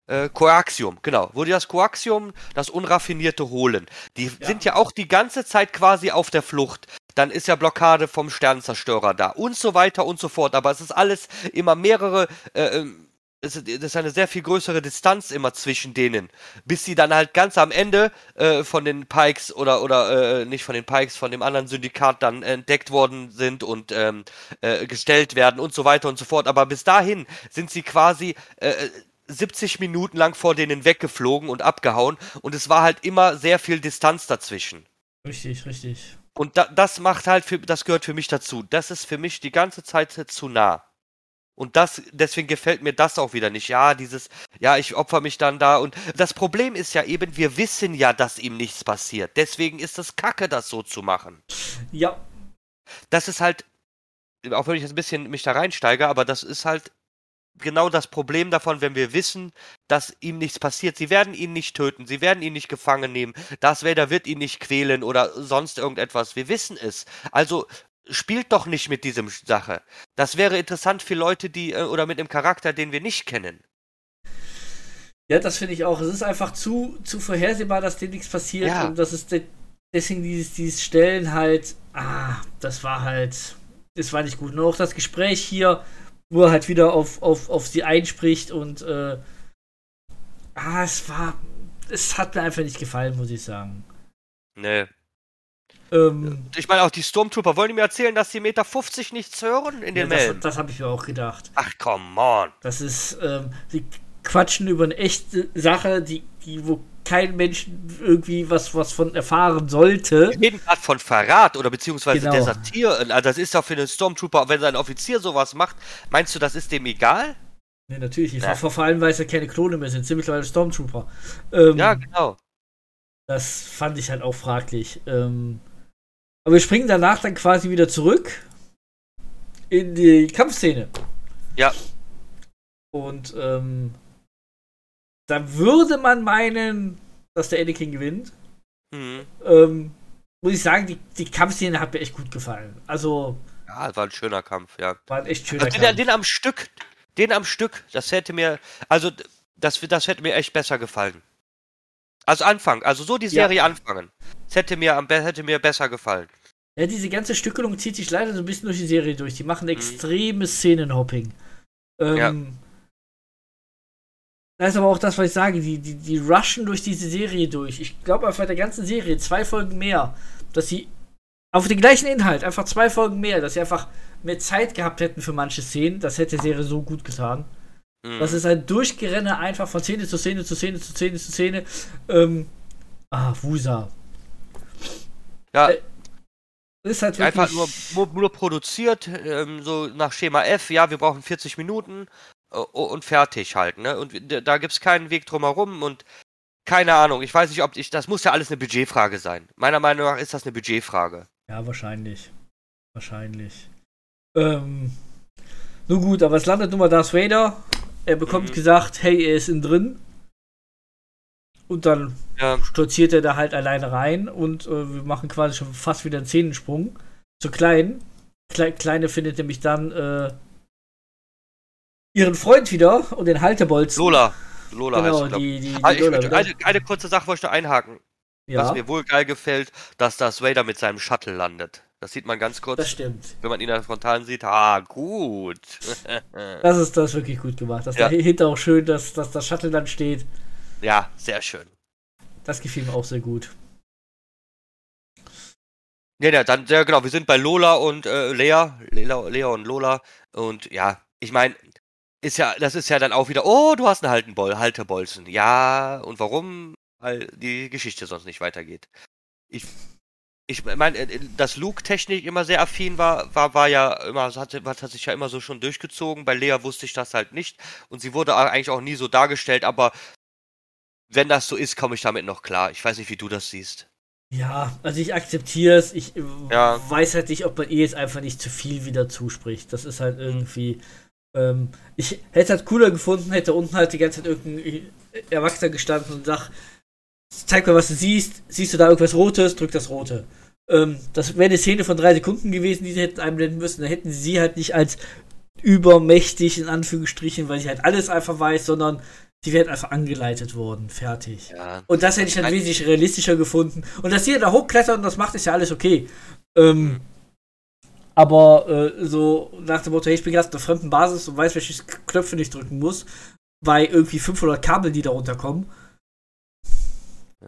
S1: Äh, Koaxium, genau. Wo die das Koaxium, das Unraffinierte holen. Die ja. sind ja auch die ganze Zeit quasi auf der Flucht. Dann ist ja Blockade vom Sternenzerstörer da und so weiter und so fort. Aber es ist alles immer mehrere äh, ähm, es ist eine sehr viel größere Distanz immer zwischen denen, bis sie dann halt ganz am Ende äh, von den Pikes oder oder äh, nicht von den Pikes, von dem anderen Syndikat dann entdeckt worden sind und ähm, äh, gestellt werden und so weiter und so fort. Aber bis dahin sind sie quasi 70 äh, Minuten lang vor denen weggeflogen und abgehauen und es war halt immer sehr viel Distanz dazwischen.
S2: Richtig, richtig.
S1: Und da, das macht halt, für, das gehört für mich dazu. Das ist für mich die ganze Zeit zu nah. Und das, deswegen gefällt mir das auch wieder nicht. Ja, dieses, ja, ich opfer mich dann da. Und das Problem ist ja eben, wir wissen ja, dass ihm nichts passiert. Deswegen ist es kacke, das so zu machen.
S2: Ja.
S1: Das ist halt, auch wenn ich jetzt ein bisschen mich da reinsteige, aber das ist halt genau das Problem davon, wenn wir wissen, dass ihm nichts passiert. Sie werden ihn nicht töten, sie werden ihn nicht gefangen nehmen. Das Vader wird ihn nicht quälen oder sonst irgendetwas. Wir wissen es. Also spielt doch nicht mit diesem Sache. Das wäre interessant für Leute, die äh, oder mit einem Charakter, den wir nicht kennen.
S2: Ja, das finde ich auch. Es ist einfach zu, zu vorhersehbar, dass dem nichts passiert. Ja. Und das ist de deswegen dieses, dieses Stellen halt, ah, das war halt, das war nicht gut. Und auch das Gespräch hier, wo er halt wieder auf, auf, auf sie einspricht und äh, ah, es war, es hat mir einfach nicht gefallen, muss ich sagen.
S1: Nee. Ähm, ich meine, auch die Stormtrooper wollen die mir erzählen, dass die Meter 50 nichts hören in den ja,
S2: Melden. Das, das habe ich mir auch gedacht.
S1: Ach, come on.
S2: Das ist, ähm, sie quatschen über eine echte Sache, die, die wo kein Mensch irgendwie was, was von erfahren sollte.
S1: Wir reden gerade von Verrat oder beziehungsweise genau. Desertieren. Also das ist doch für einen Stormtrooper, wenn sein Offizier sowas macht, meinst du, das ist dem egal?
S2: Nee, natürlich nicht. Ja. Vor, vor, allem, weil es ja keine Klone mehr sind, sind mittlerweile Stormtrooper. Ähm,
S1: ja, genau.
S2: Das fand ich halt auch fraglich. Ähm, aber wir springen danach dann quasi wieder zurück in die Kampfszene.
S1: Ja.
S2: Und ähm, da würde man meinen, dass der Anakin gewinnt. Mhm. Ähm, muss ich sagen, die, die Kampfszene hat mir echt gut gefallen. Also.
S1: Ja, war ein schöner Kampf, ja.
S2: War ein echt schöner
S1: also
S2: den,
S1: Kampf. Den am Stück, den am Stück, das hätte mir, also das, das hätte mir echt besser gefallen. Also Anfang, also so die Serie ja. anfangen. Das hätte mir, hätte mir besser gefallen.
S2: Ja, diese ganze Stückelung zieht sich leider so ein bisschen durch die Serie durch. Die machen extremes mhm. Szenenhopping. Ähm, ja. Das ist aber auch das, was ich sage. Die, die, die rushen durch diese Serie durch. Ich glaube einfach der ganzen Serie zwei Folgen mehr, dass sie auf den gleichen Inhalt, einfach zwei Folgen mehr, dass sie einfach mehr Zeit gehabt hätten für manche Szenen. Das hätte die Serie so gut getan. Mhm. Das ist ein Durchgerenne einfach von Szene zu Szene zu Szene zu Szene zu Szene. Ähm, ah, Wusa.
S1: Ja. Äh, ist halt einfach nur, nur, nur produziert, ähm, so nach Schema F, ja, wir brauchen 40 Minuten äh, und fertig halt, ne? Und da gibt es keinen Weg drumherum und keine Ahnung, ich weiß nicht, ob ich, das muss ja alles eine Budgetfrage sein. Meiner Meinung nach ist das eine Budgetfrage.
S2: Ja, wahrscheinlich. Wahrscheinlich. Ähm, nun gut, aber es landet nun mal Darth Vader. Er bekommt mhm. gesagt, hey, er ist innen drin. Und dann ja. stolziert er da halt alleine rein und äh, wir machen quasi schon fast wieder einen Szenensprung. Zur Kleinen. Kle Kleine findet nämlich dann äh, ihren Freund wieder und den Haltebolzen.
S1: Lola. Lola genau, heißt die, die, die ah, Lola, eine, eine, kurze Sache wollte ich einhaken. Ja. Was mir wohl geil gefällt, dass das Vader mit seinem Shuttle landet. Das sieht man ganz kurz.
S2: Das stimmt.
S1: Wenn man ihn in der Frontalen sieht, ah, gut.
S2: das ist das wirklich gut gemacht. Dass ja. dahinter auch schön, dass, dass das Shuttle dann steht.
S1: Ja, sehr schön.
S2: Das gefiel mir auch sehr gut.
S1: Ja, ja, dann, ja, genau, wir sind bei Lola und äh, Lea, Lea, Lea und Lola. Und ja, ich meine, ist ja, das ist ja dann auch wieder, oh, du hast einen Haltenbol, Haltebolzen. Ja, und warum? Weil die Geschichte sonst nicht weitergeht. Ich, ich meine, äh, dass Luke technisch immer sehr affin war, war, war ja immer, hat, hat sich ja immer so schon durchgezogen. Bei Lea wusste ich das halt nicht. Und sie wurde eigentlich auch nie so dargestellt, aber wenn das so ist, komme ich damit noch klar. Ich weiß nicht, wie du das siehst.
S2: Ja, also ich akzeptiere es. Ich ja. weiß halt nicht, ob man ihr jetzt einfach nicht zu viel wieder zuspricht. Das ist halt irgendwie. Ähm, ich hätte es halt cooler gefunden, hätte unten halt die ganze Zeit irgendein Erwachsener gestanden und sagt, zeig mir, was du siehst. Siehst du da irgendwas Rotes? Drück das Rote. Ähm, das wäre eine Szene von drei Sekunden gewesen, die sie hätten einblenden müssen. Da hätten sie halt nicht als übermächtig in Anführungsstrichen, weil sie halt alles einfach weiß, sondern die werden einfach angeleitet worden, fertig. Ja. Und das hätte ich dann wesentlich realistischer gefunden. Und dass sie da hochklettern und das macht, ist ja alles okay. Ähm. Aber äh, so nach dem Motto, hey, ich bin gerade auf der fremden Basis und weiß, welche Knöpfe ich drücken muss, bei irgendwie 500 Kabel, die da runterkommen.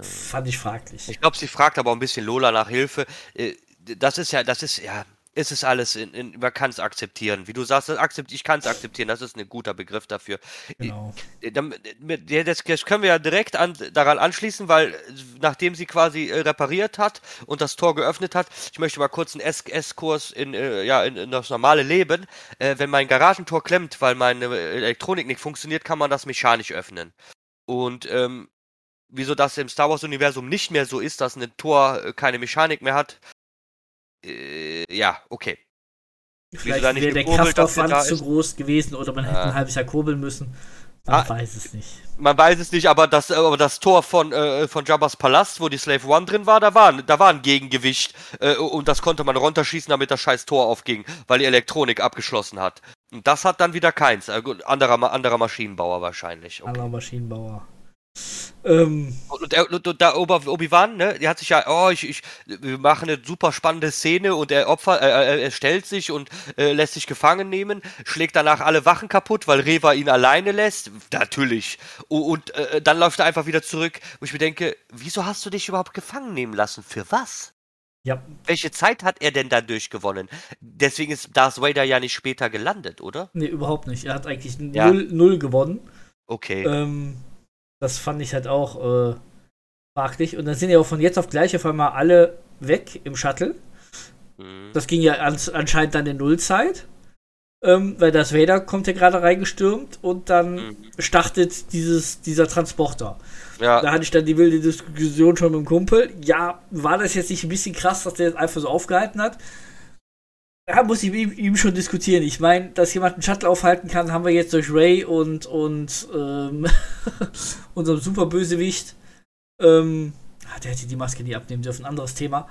S2: Fand ich fraglich.
S1: Ich glaube, sie fragt aber auch ein bisschen Lola nach Hilfe. Äh, das ist ja, das ist ja, ist es alles, in, in, man kann es akzeptieren. Wie du sagst, akzept, ich kann es akzeptieren, das ist ein guter Begriff dafür. Genau. Das, das können wir ja direkt an, daran anschließen, weil nachdem sie quasi äh, repariert hat und das Tor geöffnet hat, ich möchte mal kurz einen S-Kurs in, äh, ja, in, in, das normale Leben. Äh, wenn mein Garagentor klemmt, weil meine Elektronik nicht funktioniert, kann man das mechanisch öffnen. Und ähm, wieso das im Star Wars-Universum nicht mehr so ist, dass ein Tor äh, keine Mechanik mehr hat, äh, ja, okay.
S2: Vielleicht wäre der Kraftaufwand zu groß gewesen oder man ja. hätte ein halbes Jahr kurbeln müssen. Man ah, weiß es nicht.
S1: Man weiß es nicht, aber das, aber das Tor von, äh, von Jabba's Palast, wo die Slave One drin war, da war, da war ein Gegengewicht äh, und das konnte man runterschießen, damit das scheiß Tor aufging, weil die Elektronik abgeschlossen hat. Und das hat dann wieder keins. Äh, anderer, anderer Maschinenbauer wahrscheinlich.
S2: Okay. Anderer Maschinenbauer.
S1: Ähm, und, der, und der Obi-Wan, ne, der hat sich ja, oh, ich, ich, wir machen eine super spannende Szene und er opfert, äh, er stellt sich und äh, lässt sich gefangen nehmen, schlägt danach alle Wachen kaputt, weil Reva ihn alleine lässt. Natürlich. Und, und äh, dann läuft er einfach wieder zurück, wo ich mir denke, wieso hast du dich überhaupt gefangen nehmen lassen? Für was?
S2: Ja.
S1: Welche Zeit hat er denn dadurch gewonnen? Deswegen ist Darth Vader ja nicht später gelandet, oder?
S2: Nee, überhaupt nicht. Er hat eigentlich ja. null, null gewonnen.
S1: Okay.
S2: Ähm, das fand ich halt auch äh, fraglich. Und dann sind ja auch von jetzt auf gleich auf einmal alle weg im Shuttle. Mhm. Das ging ja ans, anscheinend dann in Nullzeit. Ähm, weil das Vader kommt ja gerade reingestürmt und dann mhm. startet dieses, dieser Transporter. Ja. Da hatte ich dann die wilde Diskussion schon mit dem Kumpel. Ja, war das jetzt nicht ein bisschen krass, dass der jetzt einfach so aufgehalten hat? Ja, muss ich mit ihm schon diskutieren. Ich meine, dass jemand einen Shuttle aufhalten kann, haben wir jetzt durch Ray und, und ähm, unserem Superbösewicht. Ähm, ah, der hätte die Maske nie abnehmen dürfen, anderes Thema.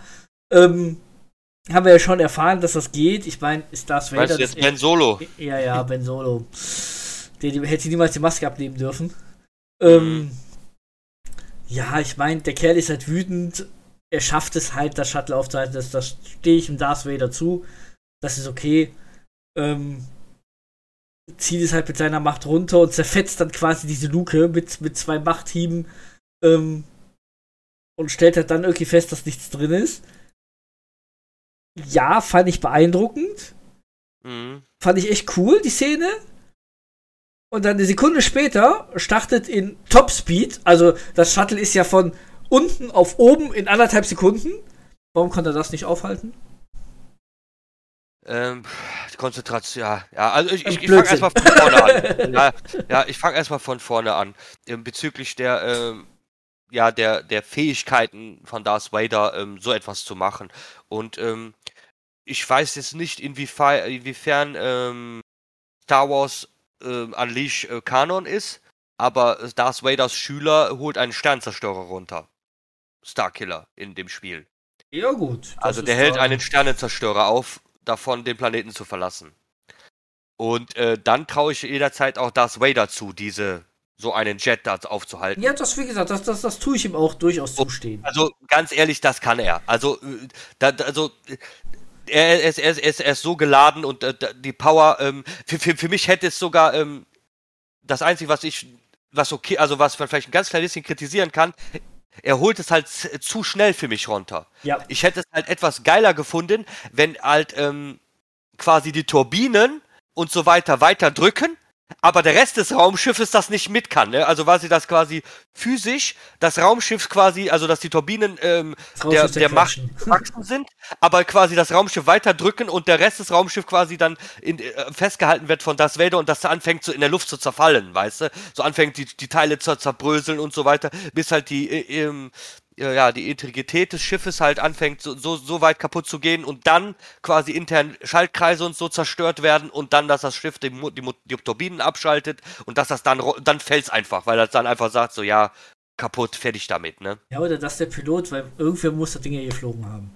S2: Ähm, haben wir ja schon erfahren, dass das geht. Ich meine, ist das
S1: Vader. Weißt du jetzt Ben Solo?
S2: Ja, ja, Ben Solo. Der, der hätte niemals die Maske abnehmen dürfen. Ähm, mhm. ja, ich meine, der Kerl ist halt wütend. Er schafft es halt, das Shuttle aufzuhalten. Das, das stehe ich im Darth Vader zu das ist okay. Ähm, zieht es halt mit seiner Macht runter und zerfetzt dann quasi diese Luke mit, mit zwei Machthieben ähm, und stellt halt dann irgendwie fest, dass nichts drin ist. Ja, fand ich beeindruckend. Mhm. Fand ich echt cool, die Szene. Und dann eine Sekunde später startet in Topspeed, also das Shuttle ist ja von unten auf oben in anderthalb Sekunden. Warum konnte er das nicht aufhalten?
S1: Ähm, Konzentration, ja, ja, also ich, ich, ich fange erstmal von vorne an. Ja, ja ich fange erstmal von vorne an. Ähm, bezüglich der, ähm, ja, der, der Fähigkeiten von Darth Vader, ähm, so etwas zu machen. Und ähm, ich weiß jetzt nicht, inwiefern, inwiefern ähm, Star Wars ähm, Unleash äh, Kanon ist, aber Darth Vaders Schüler holt einen Sternzerstörer runter. Starkiller in dem Spiel.
S2: Ja, gut.
S1: Also der hält einen Sternenzerstörer auf davon, den Planeten zu verlassen. Und äh, dann traue ich jederzeit auch Darth Vader zu, diese so einen Jet da aufzuhalten.
S2: Ja, das, wie gesagt, das, das, das tue ich ihm auch durchaus zustehen.
S1: Also, ganz ehrlich, das kann er. Also, äh, da, also er, ist, er, ist, er ist so geladen und äh, die Power, ähm, für, für, für mich hätte es sogar ähm, das Einzige, was ich, was okay, also was man vielleicht ein ganz klein bisschen kritisieren kann, er holt es halt zu schnell für mich runter.
S2: Ja.
S1: Ich hätte es halt etwas geiler gefunden, wenn halt ähm, quasi die Turbinen und so weiter weiter drücken aber der Rest des Raumschiffes das nicht mit kann. Ne? Also quasi das quasi physisch das Raumschiff quasi, also dass die Turbinen ähm, der, der Macht gewachsen sind, aber quasi das Raumschiff weiterdrücken und der Rest des Raumschiffs quasi dann in, äh, festgehalten wird von Darth Vader und das anfängt so in der Luft zu zerfallen, weißt du? So anfängt die, die Teile zu zerbröseln und so weiter, bis halt die äh, ähm, ja, die Integrität des Schiffes halt anfängt, so, so, so weit kaputt zu gehen und dann quasi intern Schaltkreise und so zerstört werden und dann, dass das Schiff die, die, die Turbinen abschaltet und dass das dann, dann fällt's einfach, weil das dann einfach sagt, so, ja, kaputt, fertig damit, ne?
S2: Ja, oder dass der Pilot, weil irgendwer muss das Ding ja geflogen haben.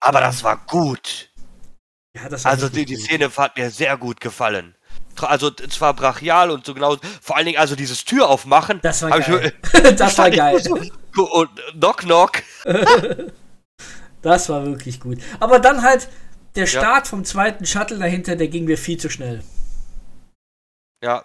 S1: Aber das war gut. Ja, das war also die, die Szene hat mir sehr gut gefallen also zwar brachial und so genau, vor allen Dingen also dieses Tür aufmachen.
S2: Das war geil. Ich, das war geil.
S1: Und knock knock.
S2: das war wirklich gut. Aber dann halt der Start ja. vom zweiten Shuttle dahinter, der ging mir viel zu schnell.
S1: Ja.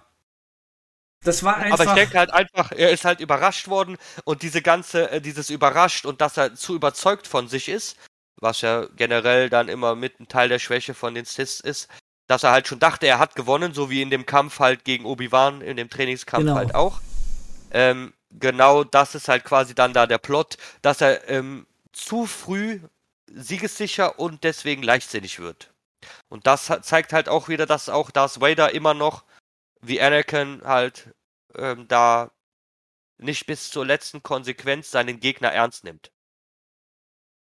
S2: Das war einfach.
S1: Aber ich denke halt einfach, er ist halt überrascht worden und diese ganze, äh, dieses überrascht und dass er zu überzeugt von sich ist, was ja generell dann immer mit ein Teil der Schwäche von den Sith ist, dass er halt schon dachte, er hat gewonnen, so wie in dem Kampf halt gegen Obi-Wan, in dem Trainingskampf genau. halt auch. Ähm, genau das ist halt quasi dann da der Plot, dass er ähm, zu früh siegessicher und deswegen leichtsinnig wird. Und das zeigt halt auch wieder, dass auch Darth Vader immer noch, wie Anakin, halt ähm, da nicht bis zur letzten Konsequenz seinen Gegner ernst nimmt.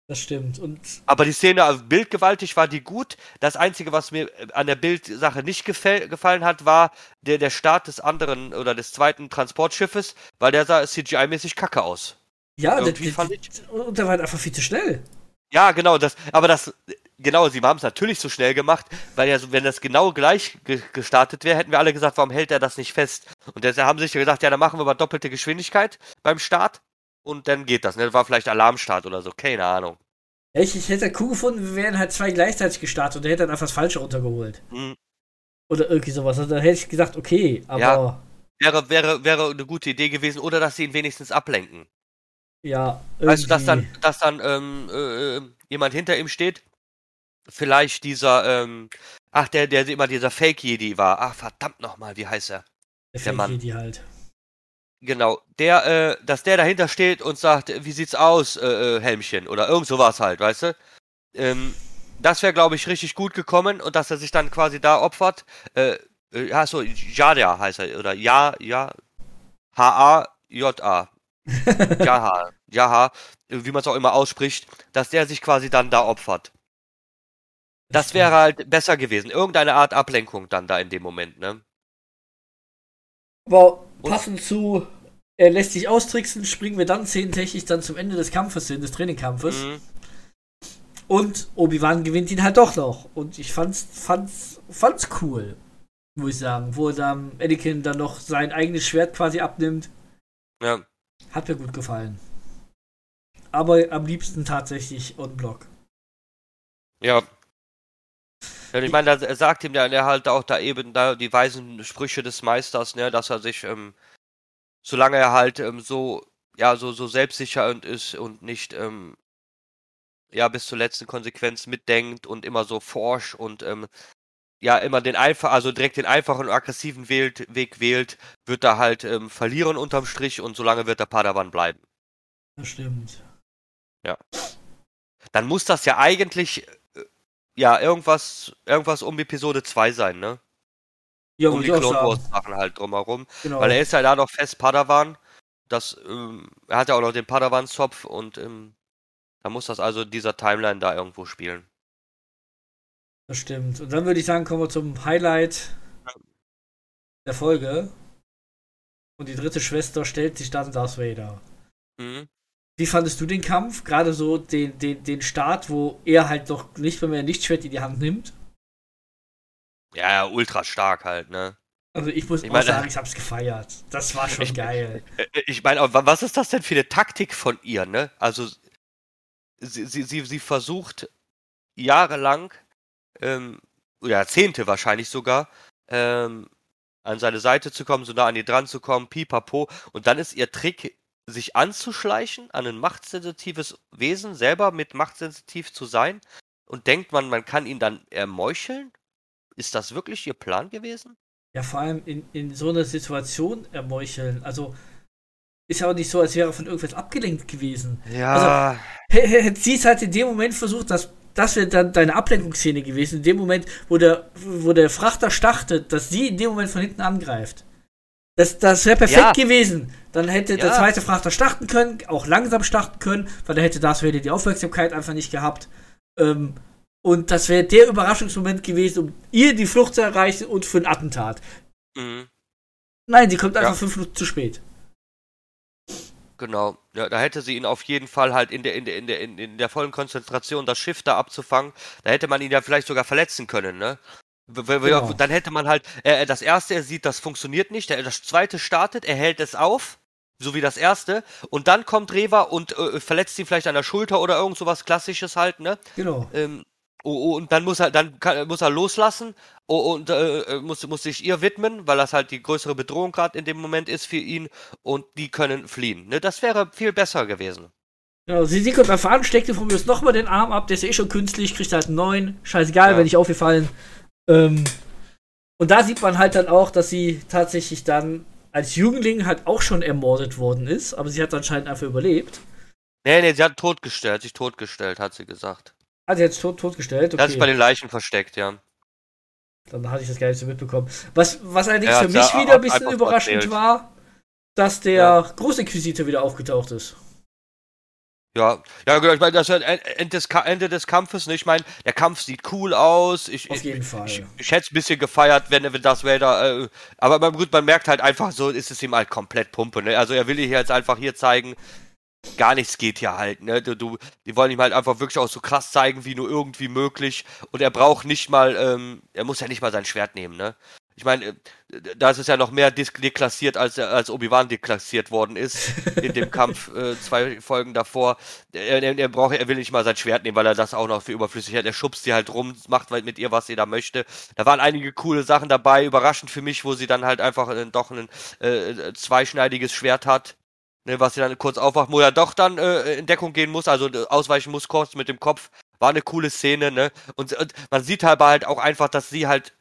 S2: Das stimmt. Und
S1: Aber die Szene, also bildgewaltig war die gut. Das Einzige, was mir an der Bildsache nicht gefallen hat, war der, der Start des anderen oder des zweiten Transportschiffes, weil der sah CGI-mäßig kacke aus.
S2: ja, das, das, und der war halt einfach viel zu schnell.
S1: Ja, genau, das, aber das, genau, sie haben es natürlich so schnell gemacht, weil ja, so- wenn das genau gleich ge gestartet wäre, hätten wir alle gesagt, warum hält er das nicht fest? Und deshalb haben sie sich gedacht, ja, dann machen wir mal doppelte Geschwindigkeit beim Start und dann geht das. Ne? Das war vielleicht Alarmstart oder so, keine Ahnung.
S2: Ich, ich hätte cool gefunden, wir wären halt zwei gleichzeitig gestartet und der hätte dann einfach das Falsche runtergeholt.
S1: Hm.
S2: Oder irgendwie sowas. Also, dann hätte ich gesagt, okay, aber
S1: Ja. Wäre, wäre, wäre eine gute Idee gewesen, oder dass sie ihn wenigstens ablenken.
S2: ja,
S1: Weißt du, dass dann,
S2: irgendwie-
S1: dass dann ähm, äh, jemand hinter ihm steht? Vielleicht dieser, ähm, ach, der, der immer dieser Fake-Jedi war. Ach, verdammt nochmal, wie heißt er?
S2: der
S1: der Mann.
S2: die halt.
S1: Genau, der, äh, dass der dahinter steht und sagt, wie sieht's aus, äh, äh, Helmchen? Oder irgend sowas halt, weißt du? Ähm, das wäre, glaube ich, richtig gut gekommen und dass er sich dann quasi da opfert. Äh, äh, ja, so, Jada heißt er, oder Ja, Ja, H-A-J-A. Jaha, Jaha, wie man es auch immer ausspricht, dass der sich quasi dann da opfert. Das wäre halt besser gewesen. Irgendeine Art Ablenkung dann da in dem Moment, ne?
S2: Aber passend zu, er lässt sich austricksen, springen wir dann szenentechnisch dann zum Ende des Kampfes hin, des Trainingkampfes.
S1: Mhm.
S2: Und Obi-Wan gewinnt ihn halt doch noch. Und ich fand's, fand's, fand's cool, muss ich sagen. Wo dann Anakin dann noch sein eigenes Schwert quasi abnimmt.
S1: Ja.
S2: Hat mir gut gefallen. Aber am liebsten tatsächlich on Block.
S1: Ja. Ja ich meine, da- sagt ihm ja er halt auch da eben da die weisen Sprüche des Meisters, ne, dass er sich, ähm, solange er halt ähm, so, ja, so, so selbstsicher und ist und nicht, ähm, ja, bis zur letzten Konsequenz mitdenkt und immer so forsch und ähm, ja, immer den einfach, also direkt den einfachen und aggressiven wählt, Weg wählt, wird er halt ähm, verlieren unterm Strich und solange wird der Padawan bleiben.
S2: Das stimmt.
S1: Dann muss das ja eigentlich, ja, irgendwas, irgendwas um Episode 2 sein, ne?
S2: Ja,
S1: um die Clone. Wars Sachen halt drumherum.
S2: Genau.
S1: Weil er ist ja da noch fest Padawan. Das, ähm, er hat ja auch noch den Padawan-Zopf und ähm, da muss das also dieser Timeline da irgendwo spielen.
S2: Das stimmt. Und dann würde ich sagen, kommen wir zum Highlight der Folge. Und die dritte Schwester stellt sich dann Darth Vader.
S1: Mhm.
S2: Wie fandest du den Kampf? Gerade so den, den, den Start, wo er halt noch nicht mehr ein Lichtschwert in die Hand nimmt.
S1: Ja, ultra stark halt, ne?
S2: Also ich muss
S1: Ich
S2: auch
S1: meine-
S2: sagen, ich hab's gefeiert. Das war schon
S1: Ich-
S2: geil.
S1: Äh, Ich meine, aber was ist das denn für eine Taktik von ihr, ne? Also, sie, sie, sie, sie versucht jahrelang, ähm, oder Jahrzehnte wahrscheinlich sogar, ähm, an seine Seite zu kommen, so nah an ihr dran zu kommen, pipapo. Und dann ist ihr Trick, sich anzuschleichen an ein machtsensitives Wesen, selber mit machtsensitiv zu sein und denkt man, man kann ihn dann ermeucheln? Ist das wirklich ihr Plan gewesen?
S2: Ja, vor allem in, in so einer Situation ermeucheln. Also ist ja auch nicht so, als wäre er von irgendwas abgelenkt gewesen.
S1: Ja.
S2: Hätte sie es halt in dem Moment versucht, dass das wäre dann deine Ablenkungsszene gewesen, in dem Moment, wo der, wo der Frachter startet, dass sie in dem Moment von hinten angreift. Das, das wäre perfekt
S1: Ja.
S2: gewesen. Dann hätte der
S1: Ja.
S2: zweite Frachter starten können, auch langsam starten können, weil dann hätte Darth Vader die Aufmerksamkeit einfach nicht gehabt. Ähm, und das wäre der Überraschungsmoment gewesen, um ihr die Flucht zu erreichen und für ein Attentat.
S1: Mhm.
S2: Nein, sie kommt einfach
S1: Ja.
S2: fünf Minuten zu spät.
S1: Genau, ja, da hätte sie ihn auf jeden Fall halt in der, in der, in der, in der vollen Konzentration das Schiff da abzufangen. Da hätte man ihn ja vielleicht sogar verletzen können, ne?
S2: Genau.
S1: Dann hätte man halt, äh, das erste, er sieht, das funktioniert nicht, der, das zweite startet, er hält es auf, so wie das erste, und dann kommt Reva und äh, verletzt ihn vielleicht an der Schulter oder irgend sowas Klassisches halt, ne?
S2: Genau.
S1: Ähm, oh, oh, und dann muss er, dann kann, muss er loslassen oh, und äh, muss, muss sich ihr widmen, weil das halt die größere Bedrohung gerade in dem Moment ist für ihn und die können fliehen. Ne? Das wäre viel besser gewesen.
S2: Genau, sie, kommt an, steckt von mir nochmal den Arm ab, der ist eh schon künstlich, kriegt halt einen neuen. Scheißegal,
S1: Ja.
S2: wenn nicht aufgefallen. Ähm, und da sieht man halt dann auch, dass sie tatsächlich dann als Jugendling halt auch schon ermordet worden ist, aber sie hat anscheinend einfach überlebt.
S1: Nee, nee, sie hat totgestellt, sich totgestellt, hat sie gesagt.
S2: Ah, sie hat sich tot, totgestellt,
S1: Sie hat sich bei
S2: okay.
S1: den Leichen versteckt, ja.
S2: Dann hatte ich das gar nicht so mitbekommen. Was, was allerdings
S1: Ja,
S2: für mich
S1: sie
S2: wieder ein bisschen überraschend
S1: erzählt.
S2: war, dass der
S1: Ja.
S2: Großinquisitor wieder aufgetaucht ist.
S1: Ja, ja, genau, ich meine, das ist Ende des, Ende des Kampfes, ne? Ich meine, der Kampf sieht cool aus. Ich,
S2: Auf jeden
S1: ich,
S2: Fall.
S1: Ich, ich hätte es ein bisschen gefeiert, wenn, wenn das Vader, äh, aber gut, man merkt halt einfach so, ist es ihm halt komplett Pumpe, ne? Also er will hier jetzt einfach hier zeigen, gar nichts geht hier halt, ne? Du, du, die wollen ihm halt einfach wirklich auch so krass zeigen, wie nur irgendwie möglich. Und er braucht nicht mal, ähm, er muss ja nicht mal sein Schwert nehmen, ne? Ich meine, äh, da ist es ja noch mehr deklassiert, als, als Obi-Wan deklassiert worden ist in dem Kampf äh, zwei Folgen davor. Er, er, er, braucht, er will nicht mal sein Schwert nehmen, weil er das auch noch für überflüssig hat. Er schubst sie halt rum, macht halt mit ihr, was sie da möchte. Da waren einige coole Sachen dabei, überraschend für mich, wo sie dann halt einfach äh, doch ein äh, zweischneidiges Schwert hat. Ne, was sie dann kurz aufwacht, wo er doch dann äh, in Deckung gehen muss, also äh, ausweichen muss kurz mit dem Kopf. War eine coole Szene, ne? Und, und man sieht halt, halt auch einfach, dass sie halt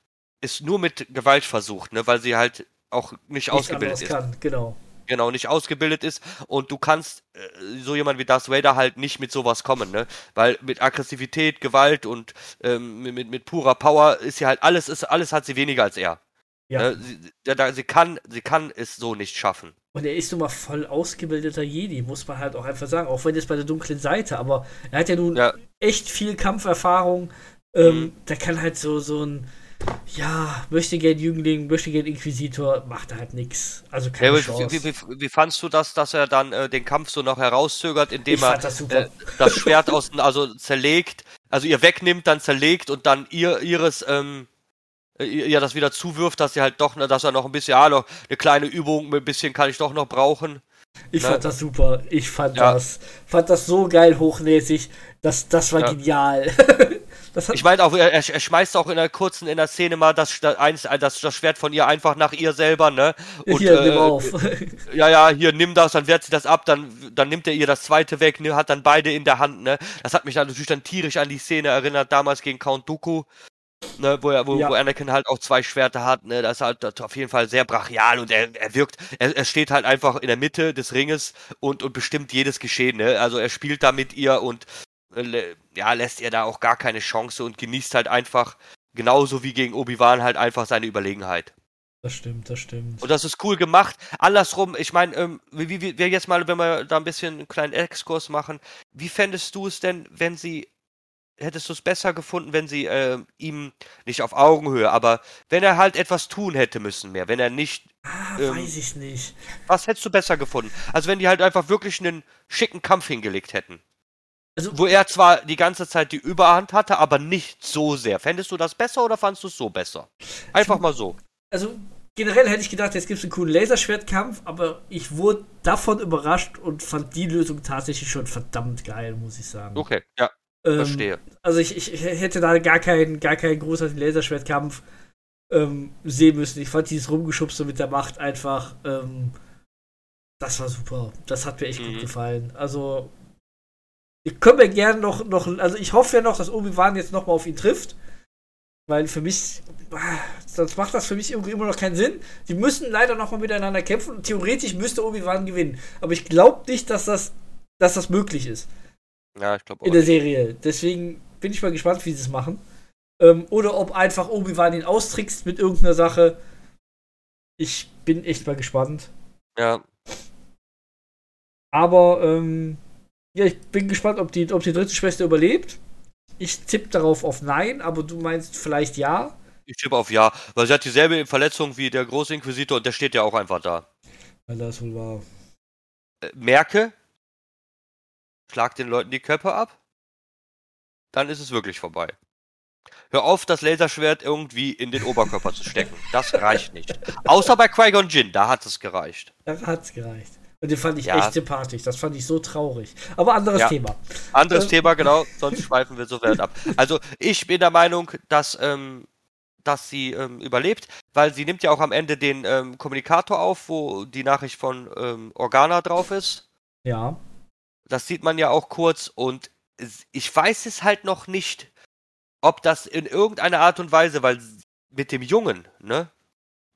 S1: es nur mit Gewalt versucht, ne, weil sie halt auch nicht, nicht ausgebildet ist. Kann,
S2: genau.
S1: Genau, nicht ausgebildet ist und du kannst äh, so jemand wie Darth Vader halt nicht mit sowas kommen, ne? Weil mit Aggressivität, Gewalt und ähm, mit, mit purer Power ist sie halt alles, ist, alles hat sie weniger als er. Ja. Ne? Sie, da, sie, kann, sie kann es so nicht schaffen.
S2: Und er ist nun mal voll ausgebildeter Jedi, muss man halt auch einfach sagen. Auch wenn jetzt bei der dunklen Seite, aber er hat ja nun ja. echt viel Kampferfahrung. Ähm, mhm. Der kann halt so, so ein ja, möchte gern Jüngling, möchte gern Inquisitor, macht halt nichts. Also keine ja, Chance.
S1: Wie, wie, wie, fandst du das, dass er dann äh, den Kampf so noch herauszögert, indem er das, äh, das, Schwert aus also zerlegt, also ihr wegnimmt, dann zerlegt und dann ihr ihres ähm, ihr das wieder zuwirft, dass sie halt doch, dass er noch ein bisschen, ja, noch eine kleine Übung, ein bisschen kann ich doch noch brauchen.
S2: Ich ne? fand das super. Ich fand ja. das, fand das so geil hochnäsig. Das, das war ja. genial.
S1: ich meine auch, er, er, schmeißt auch in der kurzen, in der Szene mal das, das, das, das Schwert von ihr einfach nach ihr selber, ne?
S2: Und, hier, äh, nimm auf.
S1: ja, ja, hier, nimm das, dann wehrt sie das ab, dann, dann nimmt er ihr das zweite weg, ne, hat dann beide in der Hand, ne? Das hat mich dann natürlich dann tierisch an die Szene erinnert, damals gegen Count Dooku. Ne, wo, er, wo, ja. wo Anakin halt auch zwei Schwerter hat, ne, das ist halt auf jeden Fall sehr brachial und er, er wirkt, er, er steht halt einfach in der Mitte des Ringes und, und bestimmt jedes Geschehen, ne, also er spielt da mit ihr und ja, lässt ihr da auch gar keine Chance und genießt halt einfach, genauso wie gegen Obi-Wan, halt einfach seine Überlegenheit.
S2: Das stimmt, das stimmt.
S1: Und das ist cool gemacht. Andersrum, ich meine, ähm, wie, wie, wie jetzt mal, wenn wir da ein bisschen einen kleinen Exkurs machen, wie fändest du es denn, wenn sie, hättest du es besser gefunden, wenn sie äh, ihm nicht auf Augenhöhe, aber wenn er halt etwas tun hätte müssen mehr, wenn er nicht.
S2: Ah, ähm, weiß ich nicht.
S1: Was hättest du besser gefunden? Also wenn die halt einfach wirklich einen schicken Kampf hingelegt hätten. Also, wo er zwar die ganze Zeit die Überhand hatte, aber nicht so sehr. Fändest du das besser oder fandest du es so besser? Einfach mal so.
S2: Also generell hätte ich gedacht, jetzt gibt es einen coolen Laserschwertkampf, aber ich wurde davon überrascht und fand die Lösung tatsächlich schon verdammt geil, muss ich sagen.
S1: Okay, ja. Ähm, verstehe.
S2: Also ich, ich, hätte da gar keinen, gar keinen großartigen Laserschwertkampf ähm, sehen müssen. Ich fand dieses Rumgeschubste mit der Macht einfach, ähm, das war super. Das hat mir echt mhm. gut gefallen. Also ich könnte mir gerne noch, noch, also ich hoffe ja noch, dass Obi-Wan jetzt nochmal auf ihn trifft. Weil für mich, sonst macht das für mich irgendwie immer noch keinen Sinn. Die müssen leider nochmal miteinander kämpfen und theoretisch müsste Obi-Wan gewinnen. Aber ich glaube nicht, dass das, dass das möglich ist.
S1: Ja, ich glaube
S2: In der Serie. Deswegen bin ich mal gespannt, wie sie es machen. Ähm, oder ob einfach Obi-Wan ihn austrickst mit irgendeiner Sache. Ich bin echt mal gespannt.
S1: Ja.
S2: Aber, ähm, ja, ich bin gespannt, ob die, ob die dritte Schwester überlebt. Ich tippe darauf auf Nein, aber du meinst vielleicht ja.
S1: Ich tippe auf Ja, weil sie hat dieselbe Verletzung wie der große Inquisitor und der steht ja auch einfach da.
S2: Ja, das wohl wahr.
S1: Äh, merke, schlag den Leuten die Köpfe ab, dann ist es wirklich vorbei. Hör auf, das Laserschwert irgendwie in den Oberkörper zu stecken. Das reicht nicht. Außer bei Qui-Gon Jinn, da hat es gereicht.
S2: Da hat es gereicht. Und den fand ich ja. echt sympathisch. Das fand ich so traurig. Aber anderes ja. Thema.
S1: Anderes äh, Thema, genau. Sonst schweifen wir so weit ab. Also, ich bin der Meinung, dass, ähm, dass sie ähm, überlebt, weil sie nimmt ja auch am Ende den ähm, Kommunikator auf, wo die Nachricht von ähm, Organa drauf ist.
S2: Ja.
S1: Das sieht man ja auch kurz und ich weiß es halt noch nicht, ob das in irgendeiner Art und Weise, weil mit dem Jungen, ne?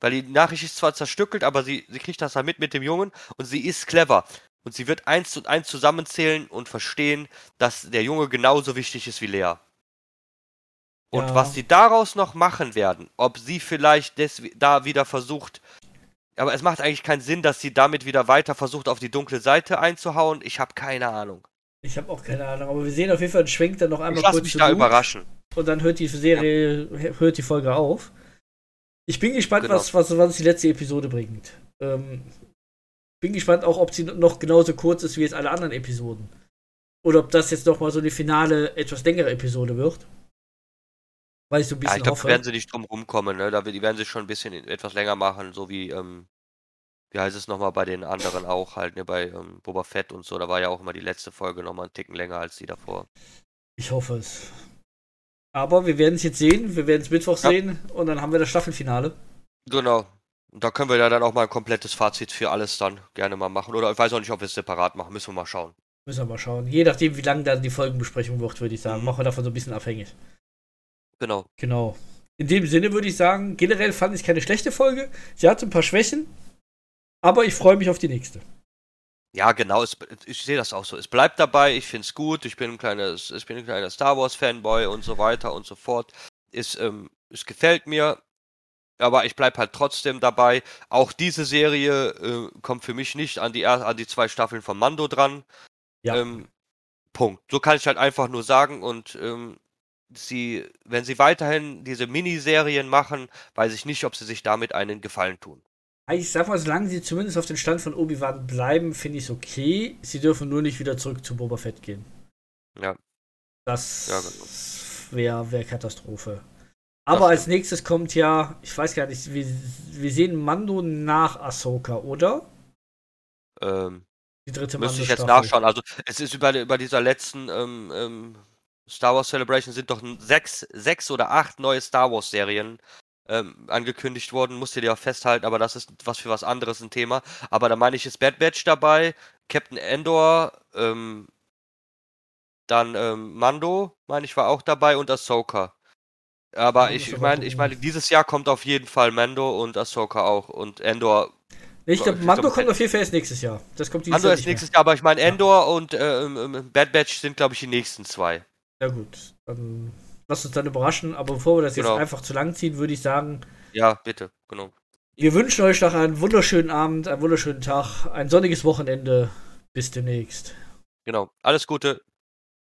S1: Weil die Nachricht ist zwar zerstückelt, aber sie, sie kriegt das da mit mit dem Jungen und sie ist clever. Und sie wird eins und eins zusammenzählen und verstehen, dass der Junge genauso wichtig ist wie Lea. Und ja. was sie daraus noch machen werden, ob sie vielleicht des, da wieder versucht, aber es macht eigentlich keinen Sinn, dass sie damit wieder weiter versucht, auf die dunkle Seite einzuhauen. Ich habe keine Ahnung.
S2: Ich habe auch keine Ahnung, aber wir sehen auf jeden Fall einen Schwenk dann noch einmal
S1: ich kurz. mich da überraschen.
S2: Und dann hört die Serie, ja. hört die Folge auf. Ich bin gespannt, genau. was, was, was die letzte Episode bringt. Ähm, bin gespannt auch, ob sie noch genauso kurz ist wie jetzt alle anderen Episoden. Oder ob das jetzt nochmal so eine finale, etwas längere Episode wird.
S1: Weil ich so ein bisschen ja, ich glaube, werden sie nicht drum rumkommen, ne? Da, die werden sie schon ein bisschen etwas länger machen, so wie, ähm, wie heißt es nochmal bei den anderen auch halt, ne? Bei ähm, Boba Fett und so, da war ja auch immer die letzte Folge nochmal einen Ticken länger als die davor.
S2: Ich hoffe es. Aber wir werden es jetzt sehen, wir werden es Mittwoch ja. sehen und dann haben wir das Staffelfinale.
S1: Genau. Da können wir ja dann auch mal ein komplettes Fazit für alles dann gerne mal machen. Oder ich weiß auch nicht, ob wir es separat machen, müssen wir mal schauen.
S2: Müssen wir mal schauen. Je nachdem, wie lang dann die Folgenbesprechung wird, würde ich sagen. Mhm. Machen wir davon so ein bisschen abhängig.
S1: Genau.
S2: Genau. In dem Sinne würde ich sagen, generell fand ich keine schlechte Folge. Sie hatte ein paar Schwächen, aber ich freue mich auf die nächste.
S1: Ja, genau, es, ich sehe das auch so. Es bleibt dabei, ich finde es gut, ich bin ein kleines, ich bin ein kleiner Star Wars Fanboy und so weiter und so fort. Es, ähm, es gefällt mir, aber ich bleibe halt trotzdem dabei. Auch diese Serie äh, kommt für mich nicht an die, an die zwei Staffeln von Mando dran. Ja. Ähm, Punkt. So kann ich halt einfach nur sagen und ähm, sie, wenn sie weiterhin diese Miniserien machen, weiß ich nicht, ob sie sich damit einen Gefallen tun.
S2: Ich sag mal, solange sie zumindest auf den Stand von Obi-Wan bleiben, finde ich es okay. Sie dürfen nur nicht wieder zurück zu Boba Fett gehen.
S1: Ja.
S2: Das ja, genau. wäre wär Katastrophe. Aber als nächstes kommt ja, ich weiß gar nicht, wir, wir sehen Mando nach Ahsoka, oder?
S1: Ähm, die dritte Mando. Müsste ich jetzt nachschauen. Also, es ist über, über dieser letzten ähm, ähm, Star Wars Celebration sind doch sechs, sechs oder acht neue Star Wars Serien ähm, angekündigt worden. Musst du dir auch festhalten, aber das ist was für was anderes ein Thema. Aber da meine ich, ist Bad Batch dabei, Captain Endor, ähm, dann ähm, Mando, meine ich, war auch dabei und Ahsoka. Aber ich meine, ich meine, dieses Jahr kommt auf jeden Fall Mando und Ahsoka auch und Endor.
S2: Ich glaube, Mando kommt auf jeden Fall erst nächstes Jahr. Das kommt
S1: dieses Mando Jahr ist nächstes Jahr, aber ich meine, Endor ja. und äh, ähm, Bad Batch sind, glaube ich, die nächsten zwei.
S2: Ja gut, dann lass uns dann überraschen. Aber bevor wir das genau. jetzt einfach zu lang ziehen, würde ich sagen.
S1: Ja, bitte, genau.
S2: Wir wünschen euch noch einen wunderschönen Abend, einen wunderschönen Tag, ein sonniges Wochenende. Bis demnächst.
S1: Genau. Alles Gute.